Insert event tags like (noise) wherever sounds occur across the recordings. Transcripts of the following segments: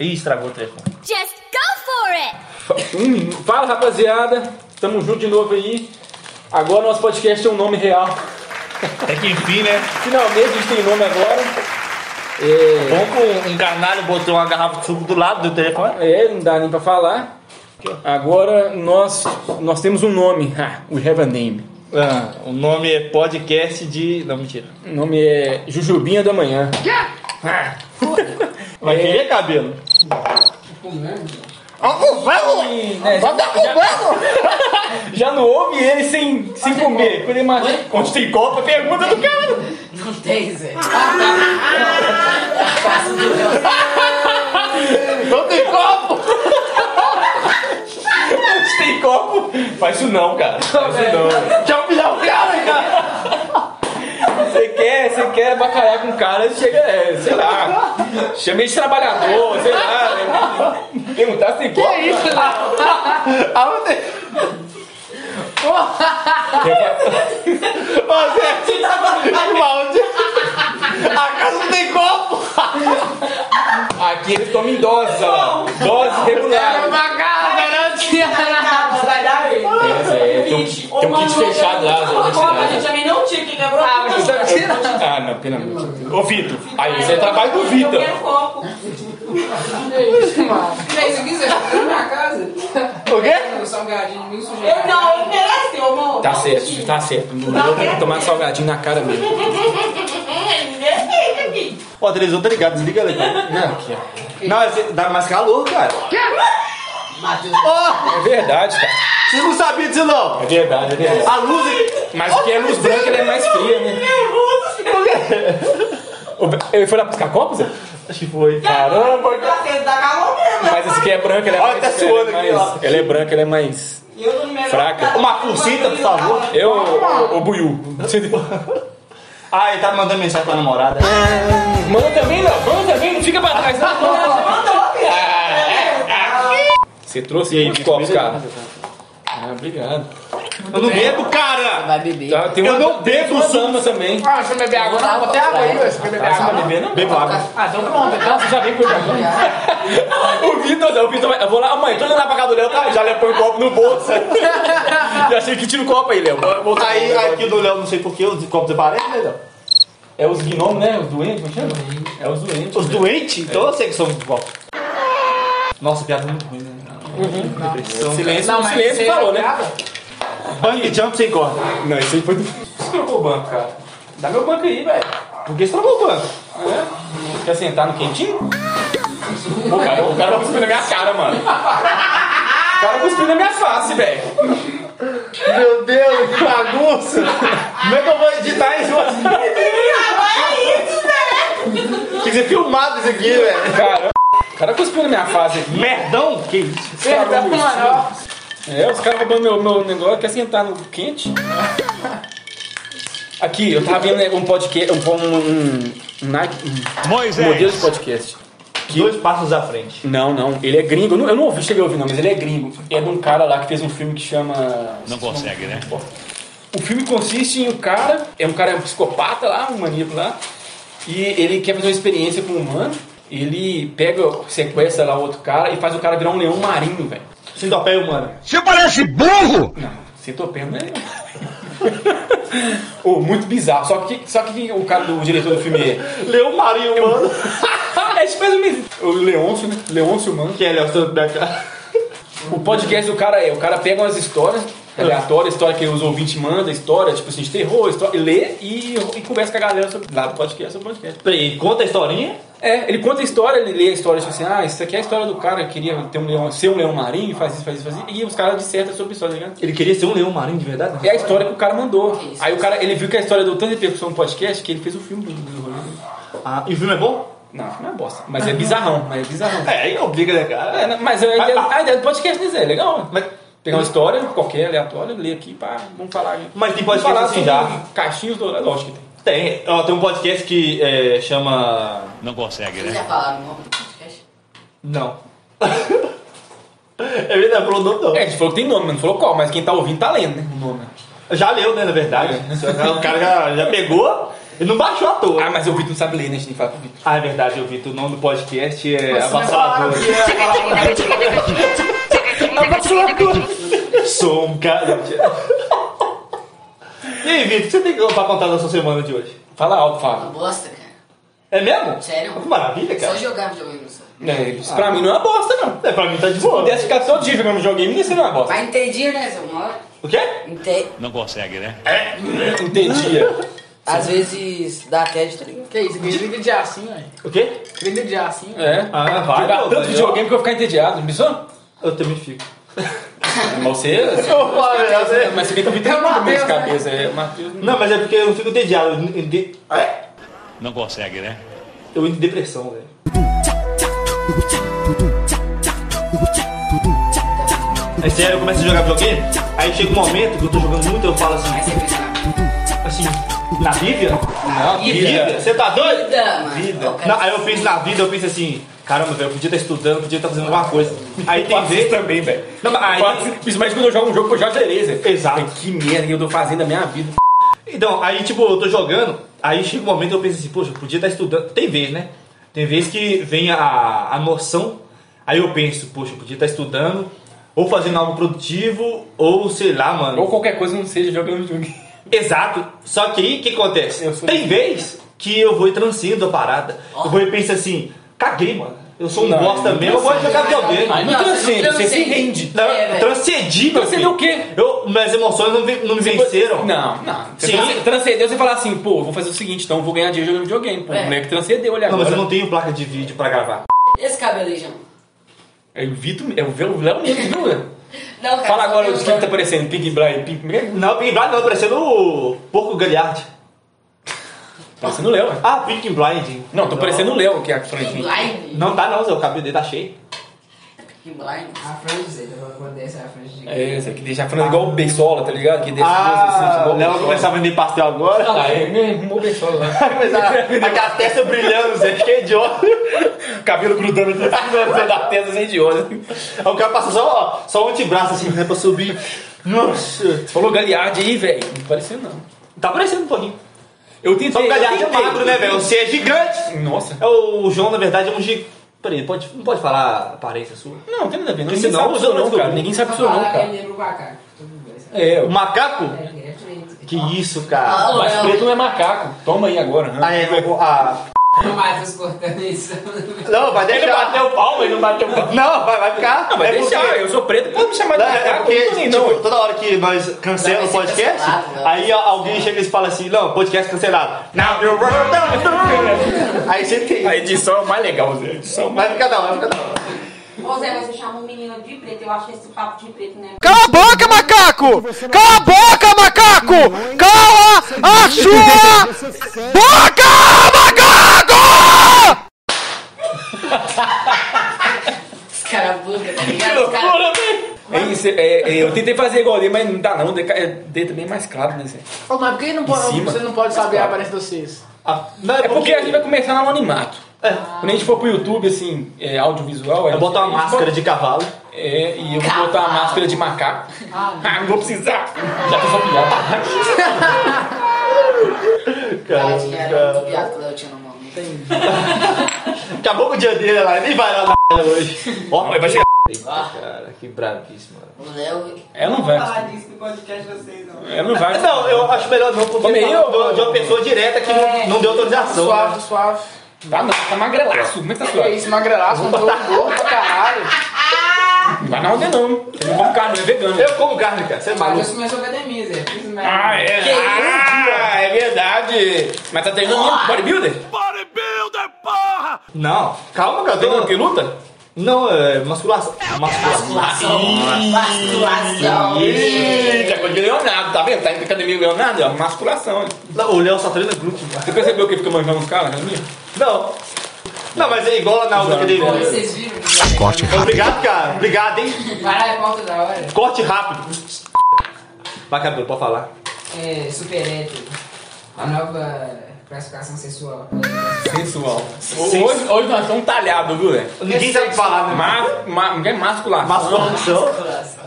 Ih, estragou o telefone. Just go for it! Um minuto. Fala rapaziada, tamo junto de novo aí. Agora nosso podcast tem um nome real. Até que enfim, né? Finalmente a gente tem nome agora. É, Bom que um canalho botou uma garrafa de suco do lado do telefone. é, não dá nem pra falar. Agora nós, nós temos um nome. (laughs) Ah, we have a name. Ah, o nome é podcast de. Não, mentira. O nome é Jujubinha da Manhã. Ah, Vai É. querer cabelo? Né, já, (laughs) já não ouve ele sem, sem comer. Quando ele imagina, onde tem copa, pergunta do cara. Não tem, Zé. (laughs) Não tem copo! Onde tem copo, faz isso não, cara. Faz isso não. Quer humilhar o cara, cara? Você quer, você bacalhar com o cara, chega, é, sei lá, chama ele de trabalhador, sei lá. Né? Perguntar se copo. Que isso? Ô, Zé, Malde. A casa não tem copo! Aqui eles tomam em olha lá. Dose regular. Vai dar aí. É, Zé, tem, um- tem um kit fechado lá, a gente também não tinha, quem quebrou ah, mas você Ah, não, pelo amor de Deus. Ô, Vitor, aí você é trabalho do Vitor. Eu quero. Que é aqui, Zé? Tá na casa. O quê? O salgadinho sujo. Eu não, ele merece, irmão. Tá certo, tá certo. Não vou tomar salgadinho na cara mesmo. Ó, televisão tá ligado, desliga ali, cara. Não, aqui, ó. Não, esse- dá mais calor, cara. É verdade, cara. você não sabia disso, não? É verdade, é verdade. A luz aqui. Mas porque a luz branca ela é mais fria, né? (laughs) Ele foi lá buscar copo, Zé? Acho que foi. Caramba! Tá mesmo. Mas essa aqui é branca, ela é Olha, mais... tá suando ela é mais-. Ela é branca, ela é mais... Eu tô no melhor Fraca. Uma pulsita, por favor. Eu, o, Buiu. Ah, ele tá mandando mensagem pra namorada. Manda também, não. Manda também, não fica pra trás, não. (laughs) Você trouxe E aí, quantos copos, cara? Ah, obrigado. Eu não bebo, cara! Vai beber. Tá, tem Eu não bebo uma dama também. Ah, deixa eu beber água. Não, ter água aí. Você quer beber você vai beber, não? Bebo água. Ah, então pronto. Então Você já vem com o? (laughs) O Vitor, o Vitor vai. Eu vou lá, mãe, tô indo lá pra casa do Léo, tá? Já põe o copo no bolso. (laughs) Já achei que tira o copo aí, Léo. Aí, aqui do Léo, não sei porquê, os copos desaparecem, né, Léo? É os gnomos, né? Os doentes, como chama? É os doentes. Os doentes? Então eu sei que são os copos. Nossa, piada muito ruim, né? Depressão. Silêncio, Não, o mas silêncio falou, é né? Bang jump sem corda. Não, isso aí foi do. Você trocou o banco, cara. Dá meu banco aí, velho. Por que você trocou o banco? É? Quer sentar no quentinho? Pô, cara, o cara cuspiu na minha cara, mano. O cara cuspiu na minha face, velho. Meu Deus, que bagunça! Como é que eu vou editar isso? (laughs) Tinha que ser filmado isso aqui, velho. Cara, na minha face aqui. Merdão? Que isso? Perdão, mano. É, os caras roubando meu, meu negócio, quer sentar no quente? Aqui, eu tava vendo né, um podcast, um, um, um, um, um modelo de podcast. Dois passos à frente. Não, não, ele é gringo, eu não, eu não ouvi, cheguei a ouvir não, mas ele é gringo. É de um cara lá que fez um filme que chama... Não consegue, né? O filme consiste em um cara, é um cara é um psicopata lá, um maníaco lá, e ele quer fazer uma experiência com um humano, ele pega, sequestra lá outro cara e faz o cara virar um leão marinho, velho. Centopeia humana. Você parece burro! Não, centopeia não é. oh, muito bizarro. Só que, só que o cara do o diretor do filme é. Leão marinho humano. é tipo. (laughs) O Leôncio, né? Leôncio, mano. Que é Léo Centopeia? O podcast do cara é: o cara pega umas histórias aleatórias, história que os ouvintes mandam, história, tipo assim, de terror, história, lê e, e conversa com a galera sobre, lá do podcast, sobre o podcast. Peraí, conta a historinha. É, ele conta a história, ele lê a história, tipo assim, ah, isso aqui é a história do cara que queria ter um leão, ser um leão marinho, faz isso, faz isso, faz isso. E os caras dissertam sobre a história, tá ligado? Ele queria ser um leão marinho de verdade? É a história que o cara mandou. Aí o cara, ele viu que a história deu tanta repercussão no podcast que ele fez o filme do, do rolê. Ah, e o filme é bom? Não, não é bosta. Mas é bizarrão, mas é bizarrão. É, aí obriga, né, cara? É, mas a Mas- ideia, a ideia do podcast é legal. Mas, Pegar uma história qualquer, aleatória, ler aqui, pá, vamos falar. aí. mas tem podcast falar assim já. Caixinhos do. Lógico que tem. Tem. Ó, tem um podcast que é, chama. Não consegue, Vocês já né? falaram o nome do podcast? Não. é verdade, falou o nome não. É, a gente falou que tem nome, mas não falou qual, mas quem tá ouvindo tá lendo, né? O nome. Já leu, né, na verdade. O cara já, já pegou Ele não baixou à toa. Ah, mas o Vitor não sabe ler, né? A gente tem que falar pro Vitor. Ah, é verdade, eu vi. O nome do podcast é você falaram Avassalador. Sou um cara. E aí, Vitor, o que você tem pra contar da sua semana de hoje? Fala alto, Uma Fábio. bosta, cara. É mesmo? Sério? Que maravilha, Só cara. jogar videogame só. É, isso pra mim não é uma bosta, não. É, pra mim tá de Se boa. pudesse ficar todo dia jogando videogame, não ia ser uma bosta. Mas entendi, né, seu uma hora? O quê? Ente... Não consegue, né? Entendia. Às vezes dá TED, tá ligado? Que isso, liga de assim, velho. O quê? Liga de assim, velho. É. Ah, vai. Jogar pô, tanto vai, videogame que eu vou ficar entediado, não pensou? Eu também fico. (laughs) Mas você. Mas você vê que o Vitor É o tem de Matheus, né? cabeça. É, Matheus. Não, mas é porque eu não fico entediado. Eu, de- Não consegue, né? eu entro em depressão, velho. É sério, eu começo a jogar videogame, aí chega um momento que eu tô jogando muito, eu falo assim, Aí assim, na Bíblia? Não, Bíblia? Você tá doido? vida, mano. Vida. Não, aí eu penso na vida, eu penso assim, caramba, velho, eu podia estar estudando, podia estar fazendo alguma coisa. Aí tem Faço isso vezes. também, velho. Não, mas aí- Principalmente quando eu jogo um jogo que eu já zerei, Zé. Exato. Falei, Que merda que eu tô fazendo na minha vida. Então, aí tipo, eu tô jogando, aí chega um momento eu penso assim, poxa, eu podia estar estudando. Tem vez, né? Tem vez que vem a, a noção, aí eu penso, poxa, eu podia estar estudando, ou fazendo algo produtivo, ou sei lá, mano. Ou qualquer coisa não seja jogando videogame. Exato. Só que aí o que acontece? Tem vez que eu vou e transcendo a parada. Eu vou e penso assim, caguei, mano. Eu sou um Não, bosta não mesmo, eu vou jogar videogame. Não Não, transcende, você não se rende. Não, É, transcendi, meu Transcender filho. o quê? Eu, minhas emoções não, não me venceram. Não, não. Você Sim. transcendeu, você fala assim, pô, vou fazer o seguinte, então eu vou ganhar dinheiro jogando videogame. Pô, É. o moleque transcendeu, olha Não, agora. mas eu não tenho placa de vídeo pra gravar. Esse cabelo aí, João. É o Vitor, é o Léo mesmo, viu? (laughs) Não, cara. Fala agora o que que tá aparecendo, Pink Blind, Pink Blind. Não, Pink Blind não, parecendo o Porco Galiardi. Parecendo o Léo, ué. Ah, Pink Blind. Não, tô parecendo o Léo, que é a frente. Pink Blind? Não tá não, Zé, o cabelo dele tá cheio. Pink Blind? A franja, quando desce a franja de É, esse aqui deixa falando igual o Beisola, tá ligado? Que desce Ah, duas assim, igual o Léo vai começar a vender pastel agora. Ah, é, mesmo, o Beisola lá. Vai (laughs) começar aquela testa brilhando, Zé, cheio de óleo. (laughs) Cabelo grudando aqui assim, na da testa, sem de olho. Aí o cara passa só, só o antebraço assim, né, pra subir. Nossa. Você falou Galiardi aí, velho. Não pareceu, não. Tá parecendo um pouquinho. Eu tentei. Só que o Galiardi é eu magro, né, velho? Você é gigante. Nossa. É o João, na verdade, é um gigante. Peraí, pode, não pode falar a aparência sua? Não, não tem nada a ver. Não, ninguém sabe os isso não, outros cara. Ninguém sabe não, Falar que cara. ele lembra o macaco. É, O macaco? É, ele é preto. Que isso, cara. Ah, mas preto não é macaco. Toma aí agora. né? Ah, é, o- a... O Matheus cortando isso. Não, vai Ele deixar. bateu o pau, ele não bateu o pau. Não, vai, vai ficar. Não, vai é deixar. porque- Eu sou preto, pode me chamar de Não, é porque, não tipo, não. toda hora que nós cancelamos o Não, podcast, não. aí ó, alguém chega e fala assim, não, podcast cancelado. Não, eu Aí você tem. A edição é o mais legal, Zé. A edição é Vai ficar da hora, vai ficar da hora. Ô Zé, você chama um menino de preto, eu acho esse papo de preto, né? Cala a boca, macaco! Cala a boca, macaco! Cala a sua boca, macaco! Bugam, tá ligado? Caras... loucura, velho. É isso, é, é, eu tentei fazer igual dele, mas não dá não. Dele é- também é mais claro, né, Zé? Ô, mas por que não pode, você não pode saber a aparência de vocês? Ah, não, É porque a gente vai começar no anonimato. É. Quando a gente for pro YouTube, assim, é, audiovisual... gente- botar a uma máscara bota- de cavalo. É, e eu vou botar uma máscara de macaco. Ah, não vou precisar. Já tô só piada. Que. Não tem... Acabou com o dia dele lá, nem vai lá hoje. Ó, Vai chegar. Eita, cara, que bravíssimo. O Léo... Ela não Não vai. vou falar disso no podcast de vocês, não. Ela não vai. Não, eu acho melhor não, porque Come aí, tá ô, de uma pessoa direta que não, não deu autorização. Suave, né? suave. Tá não, tá magrelaço. Como é que tá suave? isso, magrelaço, um todo gordo pra caralho. (laughs) Não vai na onda não. Eu não como carne, é vegano. Eu como carne, cara, você é Mas maluco. eu começou a academia, Zé. Fiz um Ah, é? Que ah, é verdade. Mas tá treinando mesmo bodybuilder? Bodybuilder, porra! Não, calma, cara. Treinando tô- que luta? Não, é musculação. Musculação. Masculação. Masculação. Ih, já coisa de Leonardo, tá vendo? Tá indo pra academia Leonardo, é masculação. Não, o Léo só treina glúteo. Você percebeu que ele fica manjando os caras na academia? Não. Não, mas é igual na outra academia. Vocês viram? que- Corte rápido. Obrigado, cara. Obrigado, hein? Vai lá, é pauta da hora. Corte rápido. Vai, cabelo, pode falar. É, super hétero. A nova classificação sexual. Sensual. Hoje, hoje nós estamos talhados, viu, né? Ninguém sabe falar, né? Mas, mas, não é masculação. Masculação.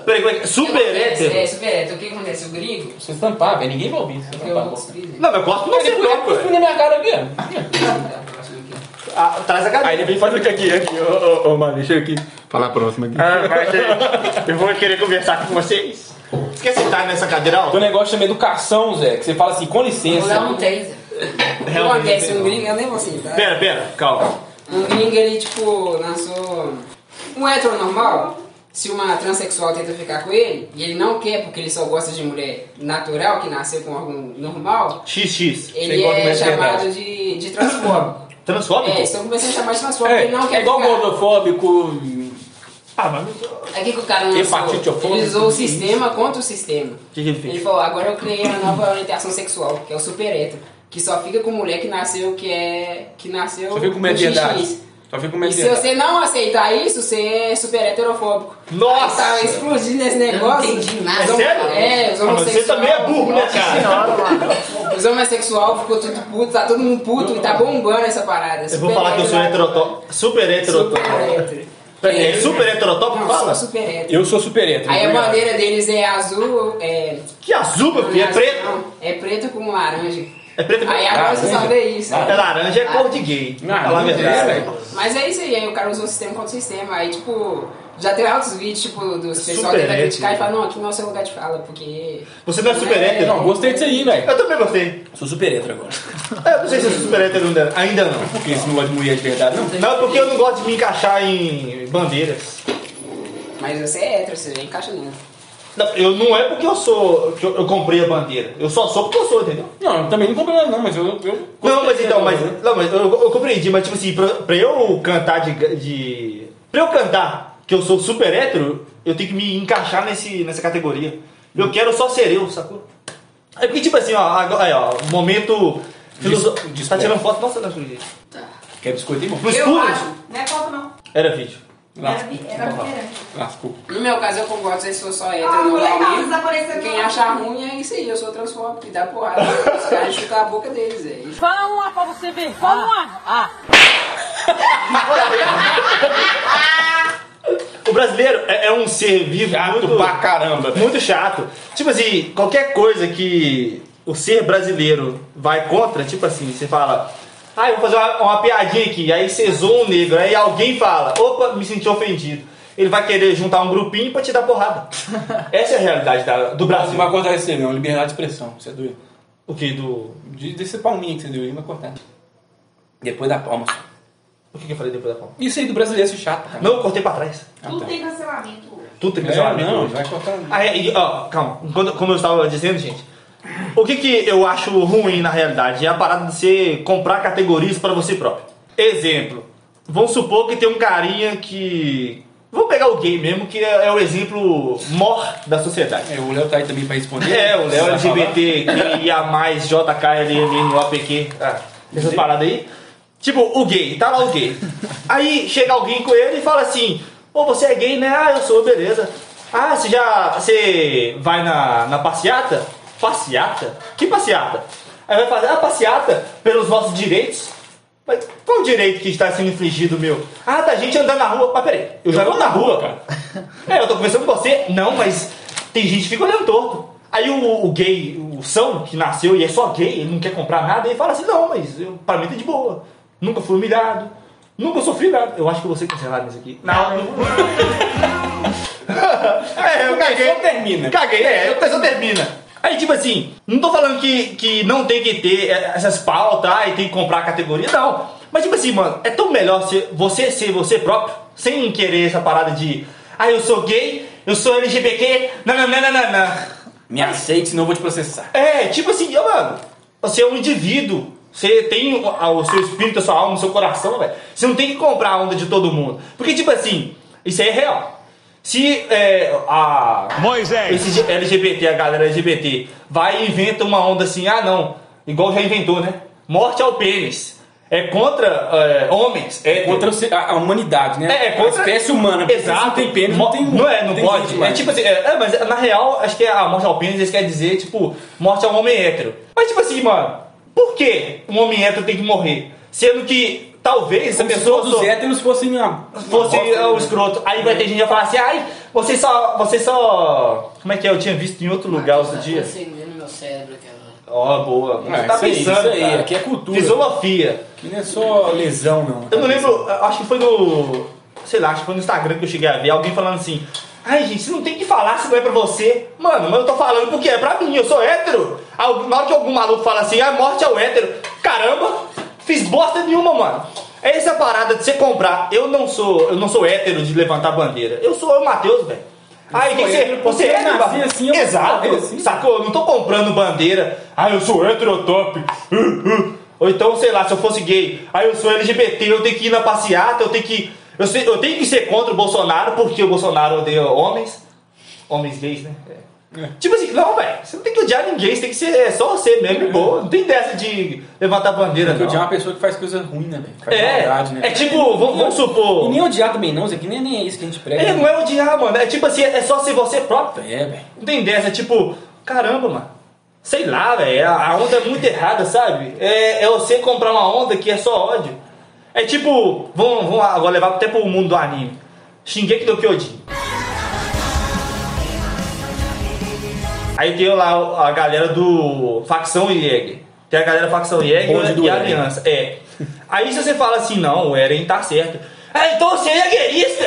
Peraí, como é que- super hétero? É, super hétero. O que acontece? O gringo, Você estampar, velho. Ninguém vai ouvir. Você eu descrever. Não, mas corta Ele você cuspiu próprio. na minha cara aqui. Tá. Ah, traz a Aí cadeira. ele vem e faz o que aqui, aqui, ô, ô, ô, mano, deixa eu aqui. Falar próximo aqui. Ah, mas eu vou querer conversar com vocês. Você quer sentar nessa cadeira Tem um alta? negócio chamado educação, Zé, que você fala assim, com licença. Léo não tem, Zé. Realmente acontece? não Um tem, gringo, eu nem vou citar. Pera, pera, calma. Um gringo, ele, tipo, lançou... Um hétero normal, se uma transexual tenta ficar com ele, e ele não quer porque ele só gosta de mulher natural, que nasceu com órgão normal, XX. ele é chamado verdade. de, de transfóbico. Transfóbico? É, estão começando a chamar de transfóbico, É, ele não quer é igual ficar. gordofóbico. Ah, mas o que, o cara lançou? Ele usou o é sistema contra o sistema. o que, que ele fez? Ele falou, agora eu criei uma nova orientação sexual, que é o super hétero. Que só fica com mulher que nasceu, que é. que nasceu Só fica com mulher de XX. verdade. Só fica com E se você não aceitar isso, você é super heterofóbico. Nossa! Aí tá explodindo esse negócio. Eu não entendi nada. É sério? É, os Ah, mas você homossexuais. também é burro, né, cara? (laughs) Os homossexuais ficou tudo puto, tá todo mundo puto e tá bombando essa parada. Eu vou falar que eu sou heterotópico. Super heterotópico. Super hétero. É super heterotópico? Não, Fala. só super hétero. Eu sou super hétero. Aí a obrigado. bandeira deles é azul, é. Que azul, meu filho. É preto. não, É preto com laranja. É preto e Aí branco. agora você só vê isso. É laranja é cor de gay. Não, Falar a verdade. Mas é isso aí, aí o cara usou o sistema contra o sistema. Aí, tipo, já tem altos vídeos, tipo, dos pessoal Super tenta criticar e hétero. fala, não, aqui não é o seu lugar de fala, porque. Você não é super É, hétero? Não, gostei disso aí, velho. Eu também gostei. Sou super hétero agora. (laughs) É, Eu não sei se eu sou super hétero ainda, ainda não. Porque esse não gosta de mulher de verdade, não. Não, porque eu não gosto de me encaixar em bandeiras. Mas você é hétero, você encaixa nela. Não, eu não é porque eu sou. que eu, eu comprei a bandeira. Eu só sou porque eu sou, entendeu? Não, eu também não comprei nada, não, mas eu. eu Não, mas então, mas. né? Não, mas eu, eu compreendi, mas tipo assim, pra, pra eu cantar de, de. Pra eu cantar que eu sou super hétero, eu tenho que me encaixar nesse, nessa categoria. Eu quero só ser eu, sacou? É porque, tipo assim, ó, agora, aí, ó, momento. filoso- Dis- Tá tirando foto? Nossa, não acredito. Quer biscoito, irmão? No Eu escuro? acho. Não é foto, não. Era vídeo. Era, era. Lascou. No meu caso, eu concordo se eu sou hétero Ah, tá parecendo Quem achar ruim é isso aí, eu sou transfóbico e dá porrada. Os caras chutam a boca deles, é. Fala uma pra você ver. Fala (laughs) uma. O brasileiro é, é um ser vivo Chato muito, pra caramba. muito chato. Tipo assim, qualquer coisa que o ser brasileiro vai contra, tipo assim, você fala, ah, eu vou fazer uma, uma piadinha aqui, aí você zoa um negro, aí alguém fala, opa, me senti ofendido. Ele vai querer juntar um grupinho pra te dar porrada. (laughs) Essa é a realidade da- do Não Brasil. vai cortar esse aí, não. Liberdade de expressão. Você é doido. O que? Do. De- Desse palminho que você deu aí, vai cortar. Depois da palma. O que que eu falei depois da palma? Isso aí do brasileiro esse chato, cara. Não, eu cortei pra trás. Tudo tem cancelamento. Tudo tem É, cancelamento não, hoje. vai cortar. Ah, é, e, ó, calma. Quando- como eu estava dizendo, gente, o que, que eu acho ruim na realidade é a parada de você comprar categorias para você próprio. Exemplo, vamos supor que tem um carinha que. Vamos pegar o gay mesmo, que é, é o exemplo mor da sociedade. É, o Léo tá aí também pra responder. É, o Léo LGBT, QIA, JKLMN, OPQ, ah, essas paradas aí. Tipo, o gay, tá lá o gay. Aí chega alguém com ele e fala assim: Ô, você é gay, né? Ah, eu sou, beleza. Ah, você já. Você vai na, na passeata? Passeata? Que passeata? Aí vai fazer a passeata pelos nossos direitos. Mas qual o direito que está sendo infligido, meu? Ah, da gente andando na rua. Mas peraí, eu já ando na rua, cara. (laughs) É, eu tô conversando com você. Não, mas tem gente que fica olhando torto. Aí o, o gay, o São, que nasceu e é só gay, ele não quer comprar nada, ele fala assim, não, mas eu, pra mim tá de boa. Nunca fui humilhado. Nunca sofri nada. Eu acho que eu vou ser cancelado nisso aqui. Não, não. (laughs) (laughs) é, eu caguei. Só termina. Caguei, é, a pessoa termina. Aí, tipo assim, não tô falando que, que não tem que ter essas pautas ah, e tem que comprar a categoria, não. Mas, tipo assim, mano, é tão melhor ser, você ser você próprio, sem querer essa parada de, ah, eu sou gay, eu sou LGBT, nananana. Me aceite, senão eu vou te processar. É, tipo assim, ó, mano, você é um indivíduo. Você tem o seu espírito, a sua alma, o seu coração, velho. Você não tem que comprar a onda de todo mundo. Porque, tipo assim, isso aí é real. Se é, a, Moisés. esse LGBT, a galera LGBT, vai e inventa uma onda assim, ah não, igual já inventou, né? Morte ao pênis. É contra é, homens. É Contra a, a humanidade, né? é, é contra A espécie humana. porque Exato. Não tem pênis, não tem. Não é, não tem pode. gente É tipo assim, é, é, mas na real, acho que a morte ao pênis eles quer dizer, tipo, morte ao homem hétero. Mas tipo assim, mano, por que um homem hétero tem que morrer? Sendo que talvez essa Como se pessoa todos os héteros fossem uma. fosse bosta, o escroto. Aí vai ter gente que vai falar assim, ai, Você só. Você só. Como é que é? Eu tinha visto em outro lugar outro dia. acendendo no meu cérebro aquela. Ó, boa. Você É, tá pensando. isso aí, cara. aqui é cultura. Filosofia. Que não é só lesão, não. Eu não lembro, acho que foi no. Sei lá, acho que foi no Instagram que eu cheguei a ver alguém falando assim. Ai, gente, você não tem que falar se não é pra você. Mano, mas eu tô falando porque é pra mim, eu sou hétero. Na hora que algum maluco fala assim, a morte é o hétero. Caramba, fiz bosta nenhuma, mano. É essa parada de você comprar. Eu não sou, eu não sou hétero de levantar bandeira. Eu sou o Matheus, velho. Aí, sou você, você é hétero, nasci assim, eu Exato. assim. Sacou? Eu não tô comprando bandeira. Ah, eu sou hétero top. Uh, uh. Ou então, sei lá, se eu fosse gay, aí eu sou LGBT, eu tenho que ir na passeata, eu tenho que. Eu, sei- eu tenho que ser contra o Bolsonaro, porque o Bolsonaro odeia homens. Homens gays, né? É. Tipo assim, não, velho, você não tem que odiar ninguém, você tem que ser é só você mesmo, e boa. Não tem dessa de levantar bandeira, Porque não. odiar uma pessoa que faz coisa ruim, né, velho? É, maldade, né? é tipo, vamos, vamos supor. E nem odiar também não, Zé, que nem, nem é isso que a gente prega. É, não é odiar, mano. É tipo assim, é só ser você próprio. É, velho. Não tem dessa, é tipo, caramba, mano. Sei lá, velho, a a onda é muito errada, sabe? É, é você comprar uma onda que é só ódio. É tipo, vamos, vamos agora levar até pro mundo do anime. Shingeki no Kyojin. Aí tem lá a galera do Facção Jäger. Tem a galera Facção do e a Eren. Aliança. É. Aí se você fala assim, não, o Eren tá certo. Ah, então você é guerrista!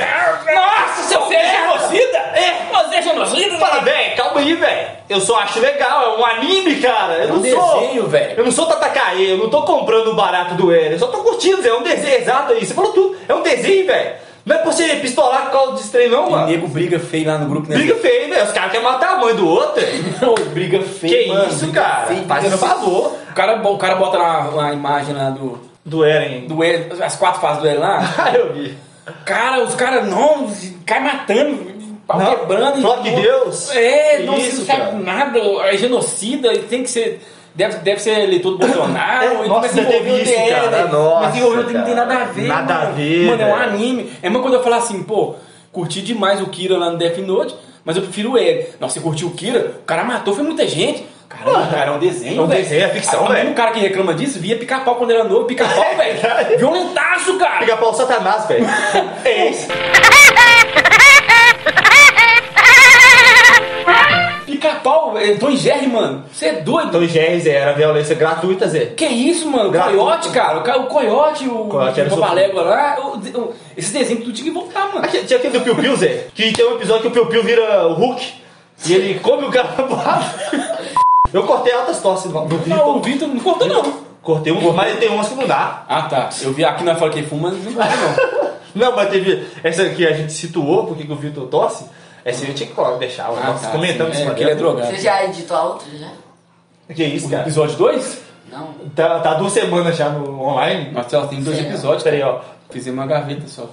Nossa, seu Você é genocida? É! Você é genocida? Fala, velho, calma aí, velho. Eu só acho legal, é um anime, cara. Eu É um não sou. desenho, velho. Eu não sou Tatakae, eu não tô comprando o barato do Eren. Eu só tô curtindo, Zé. É um desenho, exato aí. Você falou tudo. É um desenho, velho. Não é pra você pistolar por causa desse trem, não, O mano. nego briga feio lá no grupo, né? Briga feio, velho. Os caras querem matar a mãe do outro. Não, briga feio, que mano. isso, cara? feio, feio. favor. O cara, o cara bota lá uma imagem lá do. Do Eren. do L, as quatro fases do L lá. (laughs) Ah, eu vi. Cara, os caras não, cai matando, pau Não, quebrando. fala que não- Deus. É, Que não isso, se sabe cara. nada, é genocida, tem que ser. Deve, deve ser eleitor do Bolsonaro. É, e nossa, começa a teve o isso, DL, cara, né? nossa, Mas envolver não tem cara. nada a ver. Nada mano. a ver, Mano, é um anime. É uma quando eu falar assim, pô, curti demais o Kira lá no Death Note, mas eu prefiro o. Nossa, você curtiu o Kira? O cara matou, foi muita gente. Caramba, cara, é um desenho, É um velho. desenho, é ficção, o velho. mesmo cara que reclama disso via pica-pau quando era novo, pica-pau, (laughs) É velho. Violentaço, cara. Pega pau Satanás, velho. (laughs) É isso. (laughs) Pica-pau, é, Tom e Jerry, mano. Você é doido. Então, Jerry, Zé, era violência gratuita, Zé. Que isso, mano? Coyote, cara. O, ca- o Coyote, o, Papalégua lá. o- o- esse desenho tu tinha que voltar, mano. Tinha tinha aquele do Piu Piu, Zé, que tem um episódio que o Piu Piu vira o Hulk e ele come o cara. Eu cortei altas tosses do do Não, o Vitor. Vitor não cortou, não. Cortei um, mas tem umas que não dá. Ah, tá. Eu vi aqui na fala que fuma, mas não corta, não. (laughs) Não, mas teve essa que a gente situou, porque que o Vitor tosse. Essa eu tinha que deixar, Ah, nós tá, comentamos sim. É, que ele é drogado. Você já editou a outra já? Que isso, cara? Episódio 2? Não. Tá, tá duas semanas já no online. Nossa, ela tem dois episódios. Peraí, ó. Fizemos uma gaveta só.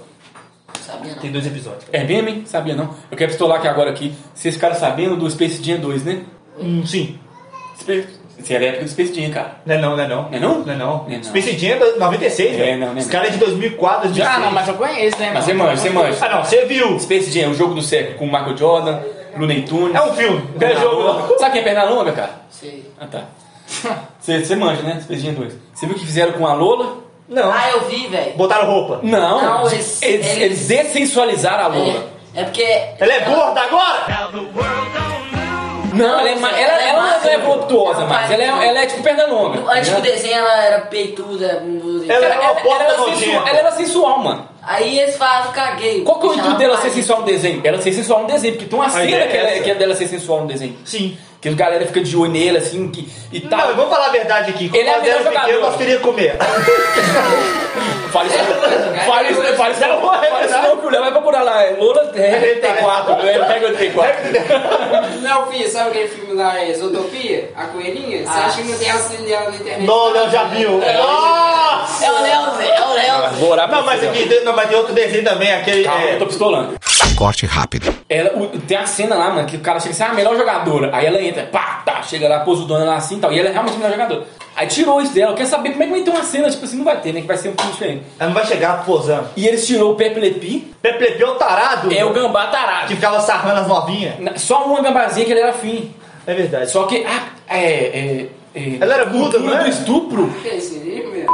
Sabia não. Tem dois episódios. É mesmo, hein? Sabia não? Eu quero pistolar aqui agora aqui. Vocês ficaram sabendo do Space Jam 2, né? Hum, sim. Space... Você é da época do Space Jam, cara. Não é não, não é não. Não é não? Não é não. Não é não. Space Jam é da 96, É, velho. não, não é Esse não. cara é de 2004, 2006. Ah, não, mas eu conheço, né, Mas você manja, você manja. Ah, não, você viu. Space Jam, o jogo do século com o Michael Jordan, Looney Tunes. É um filme, não é jogo não. Sabe quem é perna longa, cara? Sei. Ah, tá. Você, você manja, né? Space Jam 2. Você viu o que fizeram com a Lola? Não. Ah, eu vi, velho. Botaram roupa. Não. Não, eles, eles- eles, eles- dessensualizaram a Lola. É, é porque. Ela é gorda agora? Não, ela, é, ma- ela, ela não é voluptuosa, mas ela é, ela é tipo perna longa. Antes né? do desenho ela era peituda, Ela é uma porta era nojenta. sensual, ela era sensual, mano. Aí eles falam, caguei. Qual que é o intuito dela ser sensual no desenho? Ela ser sensual no desenho, porque tem uma cena que, é ela, essa. que é dela ser sensual no desenho. Sim. Que a galera fica de olho nele, assim, que, e Não, tal. mas vamos falar a verdade aqui. Quando Ele é melhor jogador. nós queríamos comer. (laughs) Fala isso, fala isso, fala isso, Não, não, é fala isso não, que o Léo vai procurar lá. é Lola é 84, ele pega 84. Não, filho, sabe aquele filme lá, é Zootopia? A coelhinha? Você Ah. acha que não tem dela na internet? Não, não, já viu. Nossa! É o Léo, é o Léo. Não, mas tem, não, outro desenho também, aquele. Calma, é, eu tô pistolando. Corte rápido. Ela, o- tem a cena lá, mano, que o cara chega assim, ah, a melhor jogadora. Aí ela entra, pá, tá, chega lá, posudona lá assim e tal. E ela é realmente a melhor jogadora. Aí tirou isso dela. Eu quero saber como é que vai ter uma cena, tipo assim, não vai ter, né? Que vai ser um filme diferente. Ela não vai chegar posando. E eles tirou o Pepe Lepi, Pepe Le Pew é o tarado. é o gambá Que tarado. ficava sarrando as novinhas. Na- Só uma gambazinha que ele era fim. É verdade. Só que, ah, é, é, é Ela era muda, cultura não é? do estupro. Que é esse livro, meu?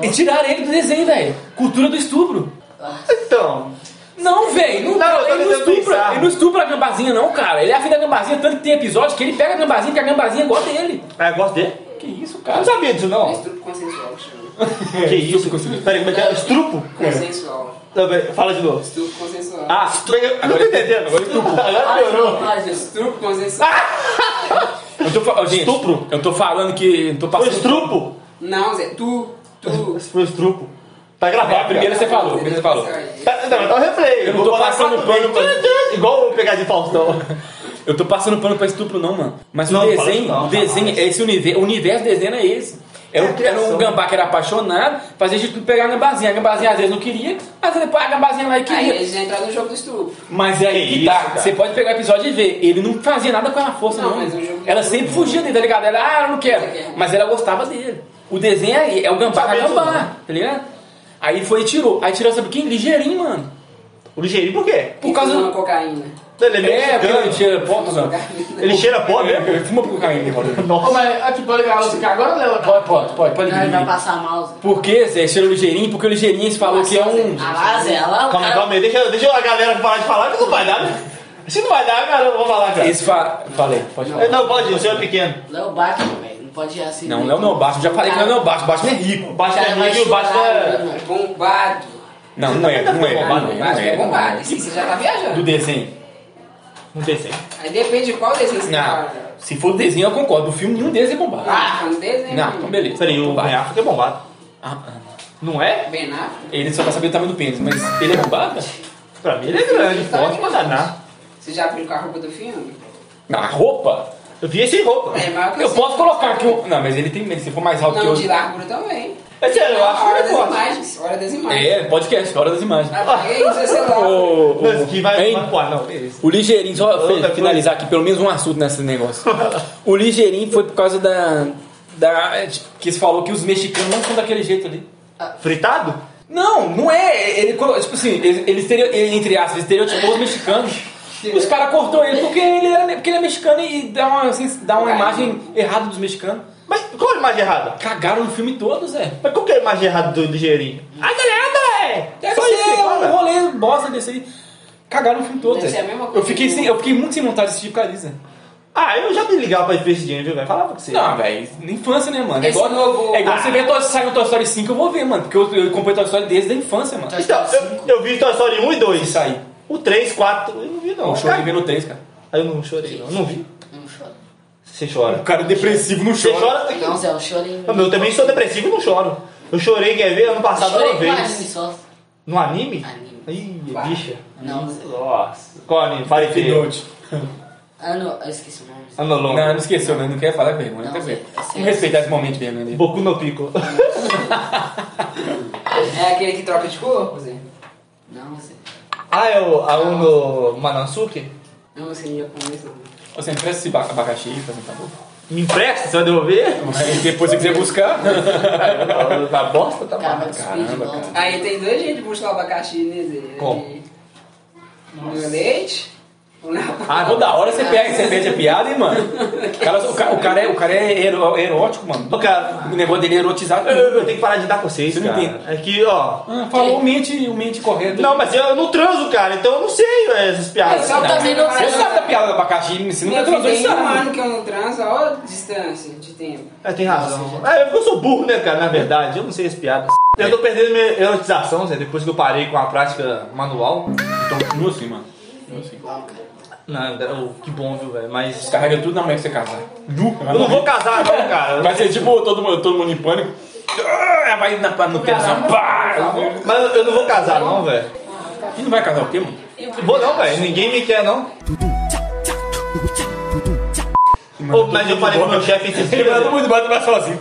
E tiraram ele do desenho, velho. Cultura do estupro. Então. Não, velho, não, Não, ele, não estupra, ele não estupra a gambazinha, não, cara. Ele é afim da gambazinha, tanto que tem episódio que ele pega a gambazinha, que a gambazinha gosta dele. Ah, eu gosto dele. Que isso, cara? não sabia disso, É não. estupro consensual que chama. (laughs) Que isso? Peraí, como é que é? Estrupo? Consensual. Fala de novo. Estupro consensual. Ah, eu não tô entendendo. Agora estrupo. Agora piorou. Estupro consensual. Eu tô, gente, Estupro. Eu tô falando que. Eu tô Foi passando. estrupo. Não, Zé, tu, tu. Foi estrupo. Tá É, gravado. a primeira você falou, a primeira você falou. Tá, não, mas tá o replay. Eu não Vou tô passando pano vezes. Igual o pegar de Faustão. (laughs) Eu tô passando pano pra estupro, não, mano. Mas Não, o desenho, não, o desenho, jamais. esse universo, o universo do desenho é esse. Era, É um, a criação. era um gambá que era apaixonado, fazia de tudo pegar a gambazinha. A gambazinha às vezes não queria, às vezes depois a gambazinha lá e Aí queria. eles entraram no jogo do estupro. Mas é aí Que que tá. cara. Você pode pegar o episódio e ver. Ele não fazia nada com ela força, Não, não. mas o jogo- Ela sempre fugia dele, tá ligado? Ela, ah, eu não quero. Mas ela gostava dele. O desenho é, é o gambá com a gambá, não. tá ligado? Aí foi e tirou. Aí tirou, sabe quem? Ligeirinho, mano. O ligeirinho por quê? Por causa Fumando do. cocaína. Ele é É, porque ele cheira pó, mano. Ele cheira pó mesmo? Ele fuma cocaína, Rodrigo. (laughs) Ô, mas, tipo, pode ligar a luz aqui agora, Léo? Pode, pode, pode, pode ele vai passar mal. Por que, Zé? Cheira ligeirinho? Porque o ligeirinho você falou que é um. Ah Zé, lá o Calma calma aí. Deixa, deixa a galera parar de falar que não vai dar, né? Se não vai dar, cara, eu vou falar, cara. Esse fa... Falei, pode falar. Não, pode, o senhor é pequeno. Léo Batman, velho. Pode ir assim. Não, não é o meu baixo. Já falei que não é o meu baixo. O baixo não é rico. O baixo é amigo e o baixo chorar, é... mano. Bombado. Não, não é, não é. bombado, é bombado. Isso aí você já tá Do viajando. desenho. Não tem sem. Aí depende de qual desenho você Não. tá. Se for do desenho, eu concordo. Do filme, nenhum deles é bombado. Ah, um desenho. Não, então beleza. Peraí, o. Ben Affleck é bombado. Ah, ah. Não é? Ben Affleck. Ele só tá sabendo o tamanho do pênis, mas ele é bombado? Pra mim ele é grande, forte, mas danar. Você já viu com a roupa do filme? Não, a roupa? Eu vi esse roupa. É maior que Eu posso colocar aqui um... Não, mas ele tem... Se for mais alto que Não, eu... de largura também. É sério, eu acho que Hora ele é das imagens. Hora das imagens. É, podcast, hora das imagens. Apaga aí, seu celular. O, o, Mas que vai... hein? pô, não, que isso. o ligeirinho, só Outra fe- coisa. finalizar aqui, pelo menos um assunto nesse negócio. o ligeirinho foi por causa da... da é, tipo, que você falou que os mexicanos não são daquele jeito ali. Fritado? Não, não é. Ele, tipo assim, eles, ele, entre aspas, eles estereotipou os mexicanos. Os caras cortou ele porque ele, era, porque ele é mexicano e dá uma, assim, dá uma imagem errada dos mexicanos. Mas qual é a imagem errada? Cagaram no filme todo, Zé. Mas qual que é a imagem errada do ligeirinho? Ah, galera, é! Deve Só isso que ser um rolê bosta desse aí. Cagaram no filme todo, Deve Zé. ser a mesma coisa Eu fiquei, que sem, eu fiquei muito sem vontade de assistir por causa disso, Zé. Ah, eu já me ligava pra ver esse dinheiro, viu, velho? Falava que você. Não, velho, na infância, né, mano? É igual, novo- é igual Ah. você ver sai um Toy Story 5, eu vou ver, mano. Porque eu, eu comprei Toy Story desde a infância, mano. Então, eu, eu vi Toy Story 1 e 2. Isso aí. O 3, 4, eu não vi não. Eu chorei vendo o 3, cara. Aí eu não chorei não. Eu não vi. Não chora. Você chora. O cara depressivo não Você chora. chora? Não, Zé, eu chorei. Não, Eu também sou depressivo e não choro. Eu chorei, quer ver, ano passado chorei uma com anime vez. só. No anime? Anime. Ih, bicha. Não, Zé. Nossa. Qual anime? Fale que. Note. Ah, não, eu esqueci o nome. Ano longo. Não, não esqueceu, né? Não quer falar vergonha. Não, Quer ver? Vamos respeitar esse momento de vergonha dele. Boku no Pico. (laughs) (laughs) É aquele que troca de corpo, Zé? Não, Zé. Ah, é o a Uno Manansuke? Eu não sei japonês, não. Você empresta esse ba- abacaxi aí pra mim, tá bom? Me empresta? Você vai devolver? Mas depois se quiser buscar. A (laughs) bosta tá Cara, vai cuspir de Caramba, volta. Aí tem dois jeitos de buscar o abacaxi, né, Zé? Como? No leite Ah, Toda hora você pega, você perde a piada, hein, mano? O cara, o cara, o cara é, o cara é ero- erótico, mano. Ô, cara, O negócio dele é erotizado. eu, eu tenho que parar de dar com vocês, Você não cara. entende. É que, ó. Ah, falou o mente, o mente correto. Não, mas eu não transo, cara, então eu não sei é, essas piadas. É, só Eu também não Você sei. sabe da piada do abacaxi, você nunca transou, você tem um ano que eu não transo, olha a distância de tempo. É, tem razão. É, eu sou burro, né, cara, na verdade. Eu não sei as piadas. Eu tô perdendo minha erotização, Zé, depois que eu parei com a prática manual. Então, continua assim, mano. Continua assim. Não, oh, que bom, viu, velho. Mas. Descarrega tudo na mãe que você casar. Nu. Eu não vou casar, não, cara. Vai ser tipo todo mundo, todo mundo em pânico. Ah, Vai na, no tesão. Pá! Mas eu não vou casar, não, velho. E não vai casar o quê, mano? Vou não, velho. Ninguém me quer, não. Mas eu falei pro meu chefe esses dias. manda muito bate mais sozinho.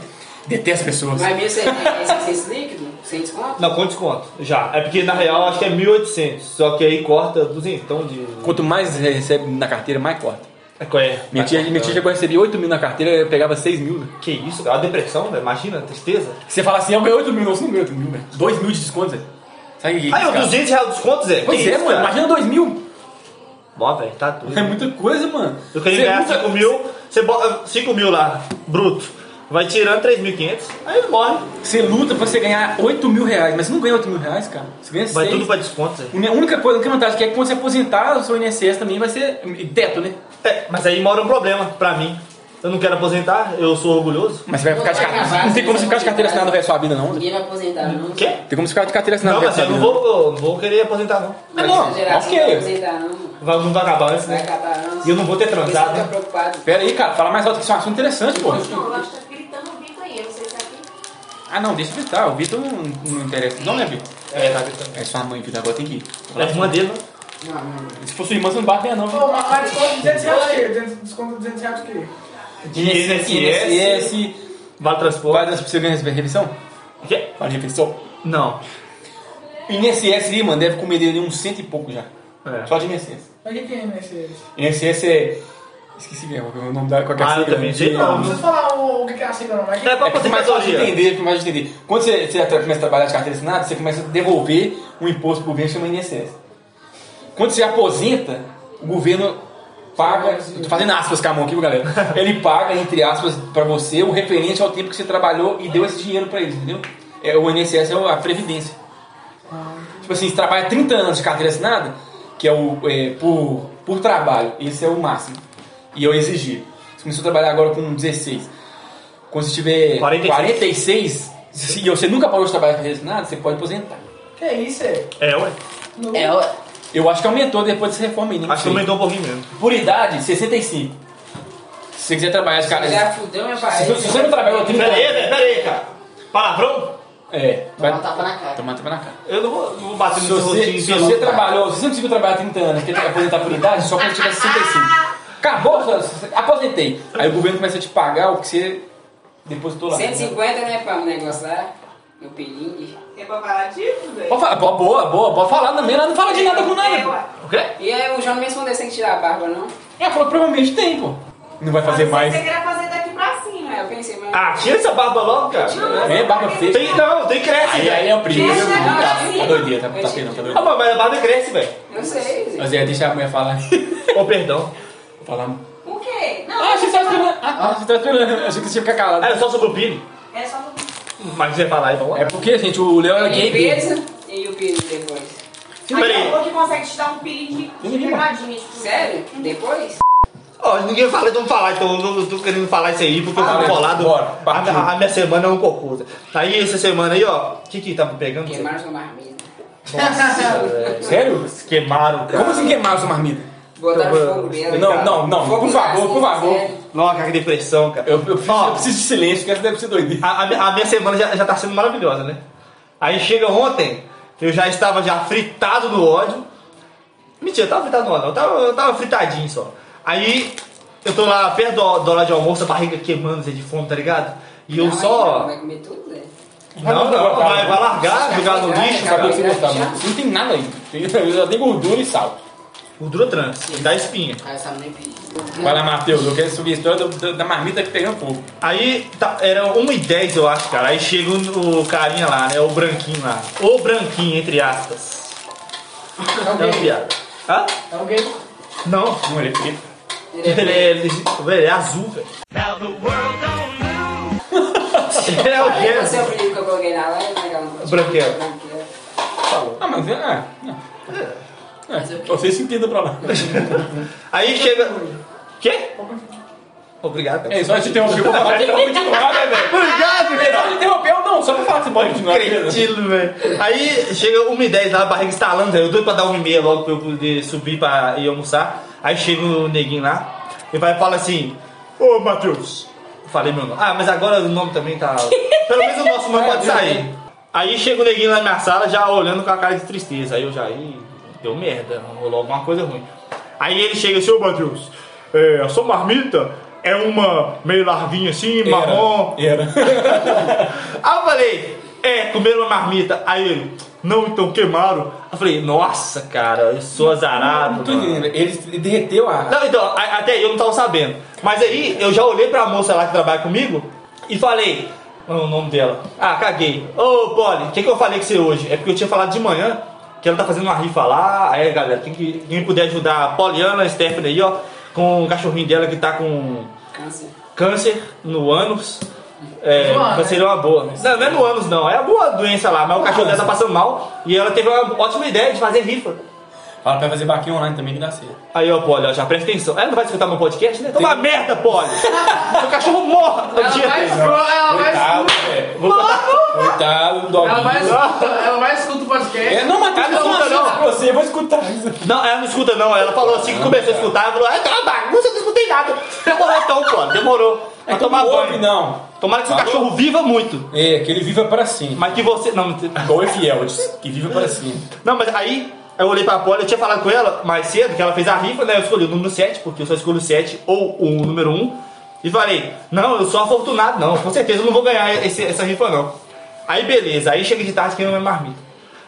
Detesto pessoas. Mas mesmo sem, sem, sem esse líquido, sem desconto? Não, com desconto. Já. É porque na real acho que é 1.800. Só que aí corta 200 então, de. Quanto mais recebe na carteira, mais corta. É, qual é? Minha tia, minha tia chegou a receber 8 mil na carteira, eu pegava 6 mil. né? Que isso, cara? A depressão, velho. Imagina, a tristeza. Você fala assim, eu ganhei 8 mil, não, você não ganhou 8 mil, velho. 2 mil de desconto, Zé. Sabe o que é Aí, cara? 200 reais de desconto, Zé? Pois que é, isso, mano, cara? imagina 2 mil. Bom, velho, tá tudo. É muita coisa, mano. Eu queria Você ganhar nunca- 5 mil, você bota 5 mil lá, bruto. Vai tirando 3.500, aí ele morre. Você luta pra você ganhar 8 mil reais, mas você não ganha 8 mil reais, cara. Você ganha 6. Vai tudo pra desconto, Zé. A única coisa, a única vantagem que é que quando você aposentar, o seu INSS também vai ser teto, né? É, mas aí mora um problema pra mim. Eu não quero aposentar, eu sou orgulhoso. Mas você vai ficar de Vai carteira. Não tem como você ficar de carteira assinada no resto da sua vida, não. Zé. Ninguém vai aposentar, não. Quê? Tem como você ficar de carteira assinada Não, no mas resto eu não vida. vou, não vou querer aposentar, não. Mas não, Essa geração não vai ok. aposentar, não. Vai, não vai acabar antes, Vai né? acabar, não. E eu não vou ter transado, Você né? tá preocupado. Pera aí, cara, fala mais alto que isso é um assunto interessante, pô. Não, eu acho que tá gritando o Vitor aí. Eu não sei se é aqui. Ah, não, deixa eu gritar. O Vitor não, não interessa. Não, né, Vitor? É, tá gritando. É sua mãe, Vitor. Agora tem que ir. É irmã dele, né? Não, não, não. Se for sua irmã, você não bate nela, não. Ô, mas mas desconto 200 reais o quê? Desconto 200 reais o quê? INSS. Vale transporte. Vai dar pra você ganhar refeição? O quê? Vale refeição? Não. INSS ali, mano, deve comer dele uns cento e pouco já. É. Só de INSS. Mas o que que é nesse... INSS é. Esqueci mesmo, o nome da qualquer Ah, eu também sei Não, não precisa falar o, o que que é a sigla não, mas... É pra É porque mais fácil de entender, fica mais de entender. Quando você, você começa a trabalhar de carteira assinada, você começa a devolver um imposto pro governo que chama INSS. Quando você aposenta, o governo paga, tô fazendo aspas com a mão aqui, galera? (laughs) Ele paga, entre aspas, pra você o referente ao tempo que você trabalhou e deu esse dinheiro pra eles, entendeu? É, o INSS é a previdência. Tipo assim, você trabalha 30 anos de carteira assinada, que é o é, por, por trabalho, esse é o máximo. E eu exigi. Você começou a trabalhar agora com 16. Quando você tiver 46. 46, se você nunca parou de trabalhar com assinada, você pode aposentar. Que é isso, é? É, ué. É, ó. Eu acho que aumentou depois dessa reforma aí, nem Acho que aumentou um pouquinho mesmo. Por idade, 65. Se você quiser trabalhar cara. Já fudeu minha Se, parede. se você não trabalhou 30 Pera aí, anos. velho, pera aí, cara. Palavrão? É, vai Toma um tapa na cara. tomar tapa na cara. Eu não vou, não vou bater no seu rostinho. se você trabalhou, se você não conseguiu trabalhar 30 anos, quer aposentar por idade, só quando tiver 65. Acabou, só- aposentei. Aí o governo começa a te pagar o que você depositou lá. 150, né, pra um negócio lá. No pelinho. É pra falar disso, velho? Pode falar, boa, boa, boa, pode falar também, ela não fala de nada com É, nada. ué. O quê? E aí o João não me respondeu sem tirar a barba, não? Ela falou, provavelmente tem, pô. Não vai fazer mais. Você queria fazer daqui pra cima. É, eu pensei, mas... Ah, tira essa barba logo, cara. É, barba feia. Tem, não, tem cresce, Aí, velho. aí é o primeiro. Deixa Tá, aqui. tá doideira, tá, tá feio, não, tá Ah, doideira. mas a barba cresce, velho. Eu sei. Mas é, deixa a mulher falar. Ô, perdão. (laughs) Vou falar. O quê? Não, Ah, você tá esperando. Ah, você tá esperando. Achei que você ia ficar calado. Ah, é só sobre o Pini. é só no... Mas você vai falar aí, vamos lá. É porque, gente, o Léo é gay. e o pelinho depois. Pera aí. Que consegue te dar um pilinho de. Tipo, Sério? Depois? Ó, ninguém fala, então falar, então eu não tô querendo falar isso aí, porque eu Ah, beleza. colado. Bora, a, minha- a minha semana é um cocô. Aí essa semana aí, ó, o que que tava pegando? Queimaram sua marmita. Nossa. (laughs) Sério? Queimaram, cara. Como assim queimaram sua marmita? Botaram Eu- fogo. Não, cara. não, não, Fogo por favor, por favor. Nossa, cara, que depressão, cara. Eu, eu, preciso, Ó. eu preciso de silêncio, porque essa deve ser doideira. A, a minha- a minha semana já, já tá sendo maravilhosa, né? Aí chega ontem, eu já estava já fritado no ódio. Mentira, eu tava fritado no ódio, não, eu tava, eu tava fritadinho só. Aí eu tô lá perto do, do hora de almoço, a barriga queimando, de fome, tá ligado? E eu Não, só. Vai comer tudo, Zé. Não, não, vai, vai largar, jogar no lixo, cara. você gostava, mas não tem nada aí. Tem, já tem gordura e sal. Gordura trans, e dá espinha. Vai lá, Matheus, eu quero subir a história do- do- da marmita que pegando fogo. Aí tá, era 1h10, eu acho, cara. Aí chega o, o carinha lá, né? O branquinho lá. O branquinho, entre aspas. É É um gay. piada. Hã? É um gay. Não. Não, ele é preto. Ele é, ele, velho, ele é azul, velho. Ele (laughs) é o quê? você é o apelido que eu coloquei na live, né, galera? Branquelo. Branquelo. Ah, mas é. é, é. É, vocês se entendam pra lá. (laughs) Aí chega. Quê? Obrigado. cara. É, só te interromper pra falar que pode continuar, né, velho? Obrigado, É só te interromper ou não, só pra falar que você pode continuar. beleza? Cretino, velho. Aí chega 1h10 lá, a barriga estalando, velho. Eu doido pra dar 1h30 logo pra eu poder subir pra ir almoçar. Aí chega o neguinho lá e vai e fala assim: Ô Matheus. Eu Falei meu nome. Ah, mas agora o nome também tá. (laughs) Pelo menos o nosso nome pode sair. Aí chega o neguinho lá na minha sala já olhando com a cara de tristeza. Aí eu já. Ih, deu merda, rolou alguma coisa ruim. Aí ele chega assim: Ô Matheus, é, a sua marmita é uma meio larguinha assim, marrom. Era. (laughs) Aí eu falei, é, comeram uma marmita. Aí ele, não, então queimaram. Eu falei, nossa, cara, eu sou azarado. Não tô mano." entendendo. Ele ele derreteu a. Não, então, até eu não tava sabendo. Mas aí eu já olhei pra moça lá que trabalha comigo e falei, o nome dela. Ah, caguei. Ô, Polly, o que, que eu falei com você hoje? É porque eu tinha falado de manhã que ela tá fazendo uma rifa lá. Aí, galera, quem, que- quem puder ajudar a Poliana, a Stephanie aí, ó, com o cachorrinho dela que tá com Câncer. câncer no ânus. É, Zoando, né? seria uma boa. Não, não é no ânus, não. É alguma doença lá, mas o cachorro dela tá passando mal e ela teve uma ótima ideia de fazer rifa. Fala pra fazer vaquinha online também que dá certo. Aí, ó, Polly, ó, já presta atenção. Ela não vai escutar meu podcast, né? Toma merda, Polly! (laughs) Seu cachorro morra! Ela vai, ela vai Coitado, escutar. velho. Coitado do Ela vai doguinho. escutar. Ela vai o podcast. É, não, mas Ela não escuta, não. você, eu vou escutar isso. Não, ela não escuta, não. Ela falou assim que começou a escutar. Ela falou, ah, tá uma bagunça, eu não escutei nada. Demorou então, Polly, demorou. Então tomar não ouve, banho. não. Tomara que seu Falou? cachorro viva muito. É, que ele viva para sempre. Mas que você. Não, Igual o Efieldes, que viva para sempre. não mas aí eu olhei pra Polly, eu tinha falado com ela mais cedo, que ela fez a rifa, né? Eu escolhi o número 7, porque eu só escolho o 7 ou o número 1. E falei, não, eu sou afortunado, não. Com certeza eu não vou ganhar esse- essa rifa, não. Aí beleza, aí chega de tarde que não é marmita.